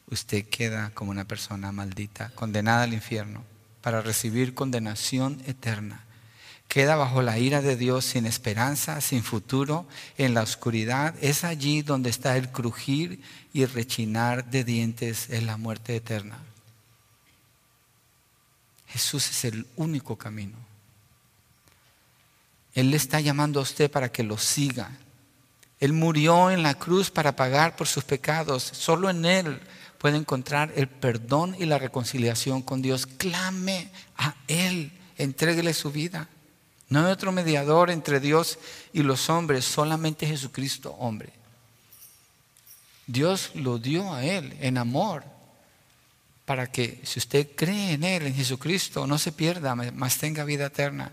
usted queda como una persona maldita, condenada al infierno, para recibir condenación eterna queda bajo la ira de Dios sin esperanza, sin futuro, en la oscuridad, es allí donde está el crujir y rechinar de dientes en la muerte eterna. Jesús es el único camino. Él le está llamando a usted para que lo siga. Él murió en la cruz para pagar por sus pecados. Solo en Él puede encontrar el perdón y la reconciliación con Dios. Clame a Él, entréguele su vida. No hay otro mediador entre Dios y los hombres, solamente Jesucristo hombre. Dios lo dio a Él en amor para que si usted cree en Él, en Jesucristo, no se pierda, mas tenga vida eterna.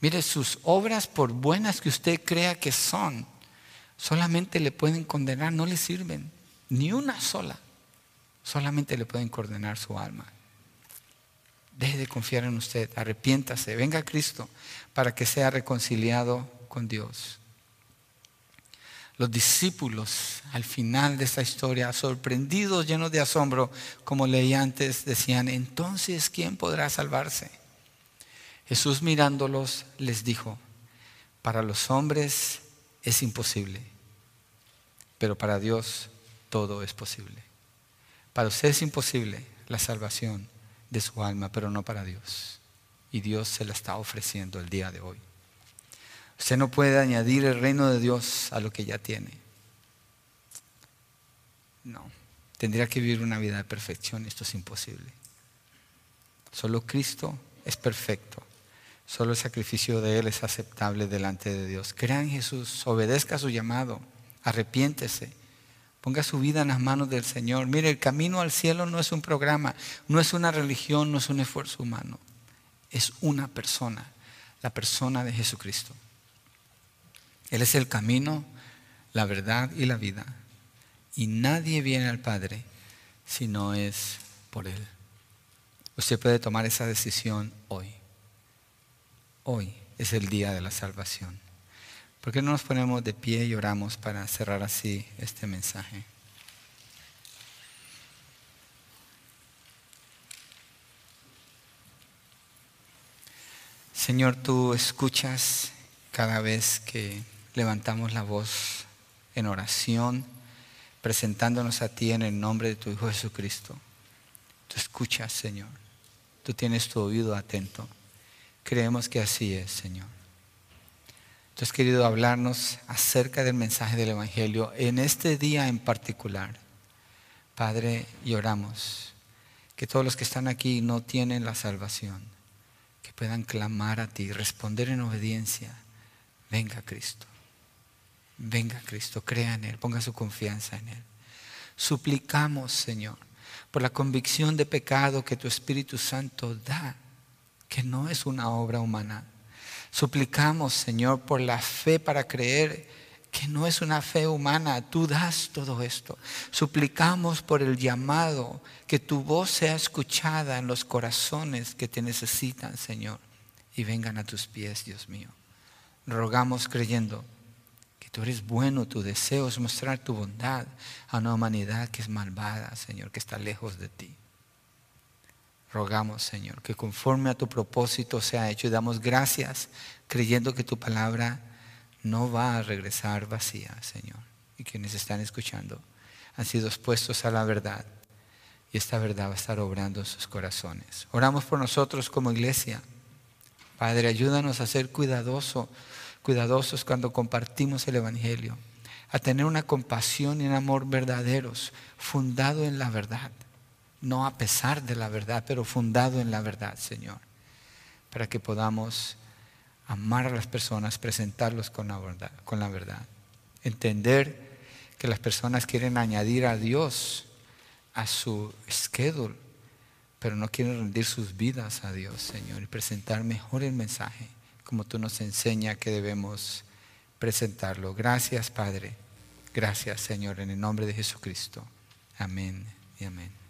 Mire, sus obras, por buenas que usted crea que son, solamente le pueden condenar, no le sirven, ni una sola. Solamente le pueden condenar su alma. Deje de confiar en usted, arrepiéntase, venga a Cristo para que sea reconciliado con Dios. Los discípulos al final de esta historia, sorprendidos, llenos de asombro, como leí antes, decían, entonces, ¿quién podrá salvarse? Jesús mirándolos les dijo, para los hombres es imposible, pero para Dios todo es posible. Para usted es imposible la salvación, de su alma, pero no para Dios. Y Dios se la está ofreciendo el día de hoy. Usted no puede añadir el reino de Dios a lo que ya tiene. No, tendría que vivir una vida de perfección. Esto es imposible. Solo Cristo es perfecto. Solo el sacrificio de Él es aceptable delante de Dios. Crea en Jesús, obedezca su llamado, arrepiéntese Ponga su vida en las manos del Señor. Mire, el camino al cielo no es un programa, no es una religión, no es un esfuerzo humano. Es una persona, la persona de Jesucristo. Él es el camino, la verdad y la vida. Y nadie viene al Padre si no es por Él. Usted puede tomar esa decisión hoy. Hoy es el día de la salvación. ¿Por qué no nos ponemos de pie y oramos para cerrar así este mensaje? Señor, tú escuchas cada vez que levantamos la voz en oración, presentándonos a ti en el nombre de tu Hijo Jesucristo. Tú escuchas, Señor. Tú tienes tu oído atento. Creemos que así es, Señor. Tú has querido hablarnos acerca del mensaje del Evangelio en este día en particular. Padre, y oramos que todos los que están aquí no tienen la salvación, que puedan clamar a ti, responder en obediencia. Venga Cristo, venga Cristo, crea en Él, ponga su confianza en Él. Suplicamos, Señor, por la convicción de pecado que tu Espíritu Santo da, que no es una obra humana Suplicamos, Señor, por la fe para creer que no es una fe humana, tú das todo esto. Suplicamos por el llamado, que tu voz sea escuchada en los corazones que te necesitan, Señor, y vengan a tus pies, Dios mío. Rogamos creyendo que tú eres bueno, tu deseo es mostrar tu bondad a una humanidad que es malvada, Señor, que está lejos de ti. Rogamos, Señor, que conforme a tu propósito sea hecho y damos gracias creyendo que tu palabra no va a regresar vacía, Señor. Y quienes están escuchando han sido expuestos a la verdad y esta verdad va a estar obrando en sus corazones. Oramos por nosotros como iglesia. Padre, ayúdanos a ser cuidadosos, cuidadosos cuando compartimos el Evangelio, a tener una compasión y un amor verdaderos, fundado en la verdad no a pesar de la verdad, pero fundado en la verdad, Señor, para que podamos amar a las personas, presentarlos con la verdad, entender que las personas quieren añadir a Dios a su schedule, pero no quieren rendir sus vidas a Dios, Señor, y presentar mejor el mensaje, como tú nos enseñas que debemos presentarlo. Gracias, Padre. Gracias, Señor, en el nombre de Jesucristo. Amén y amén.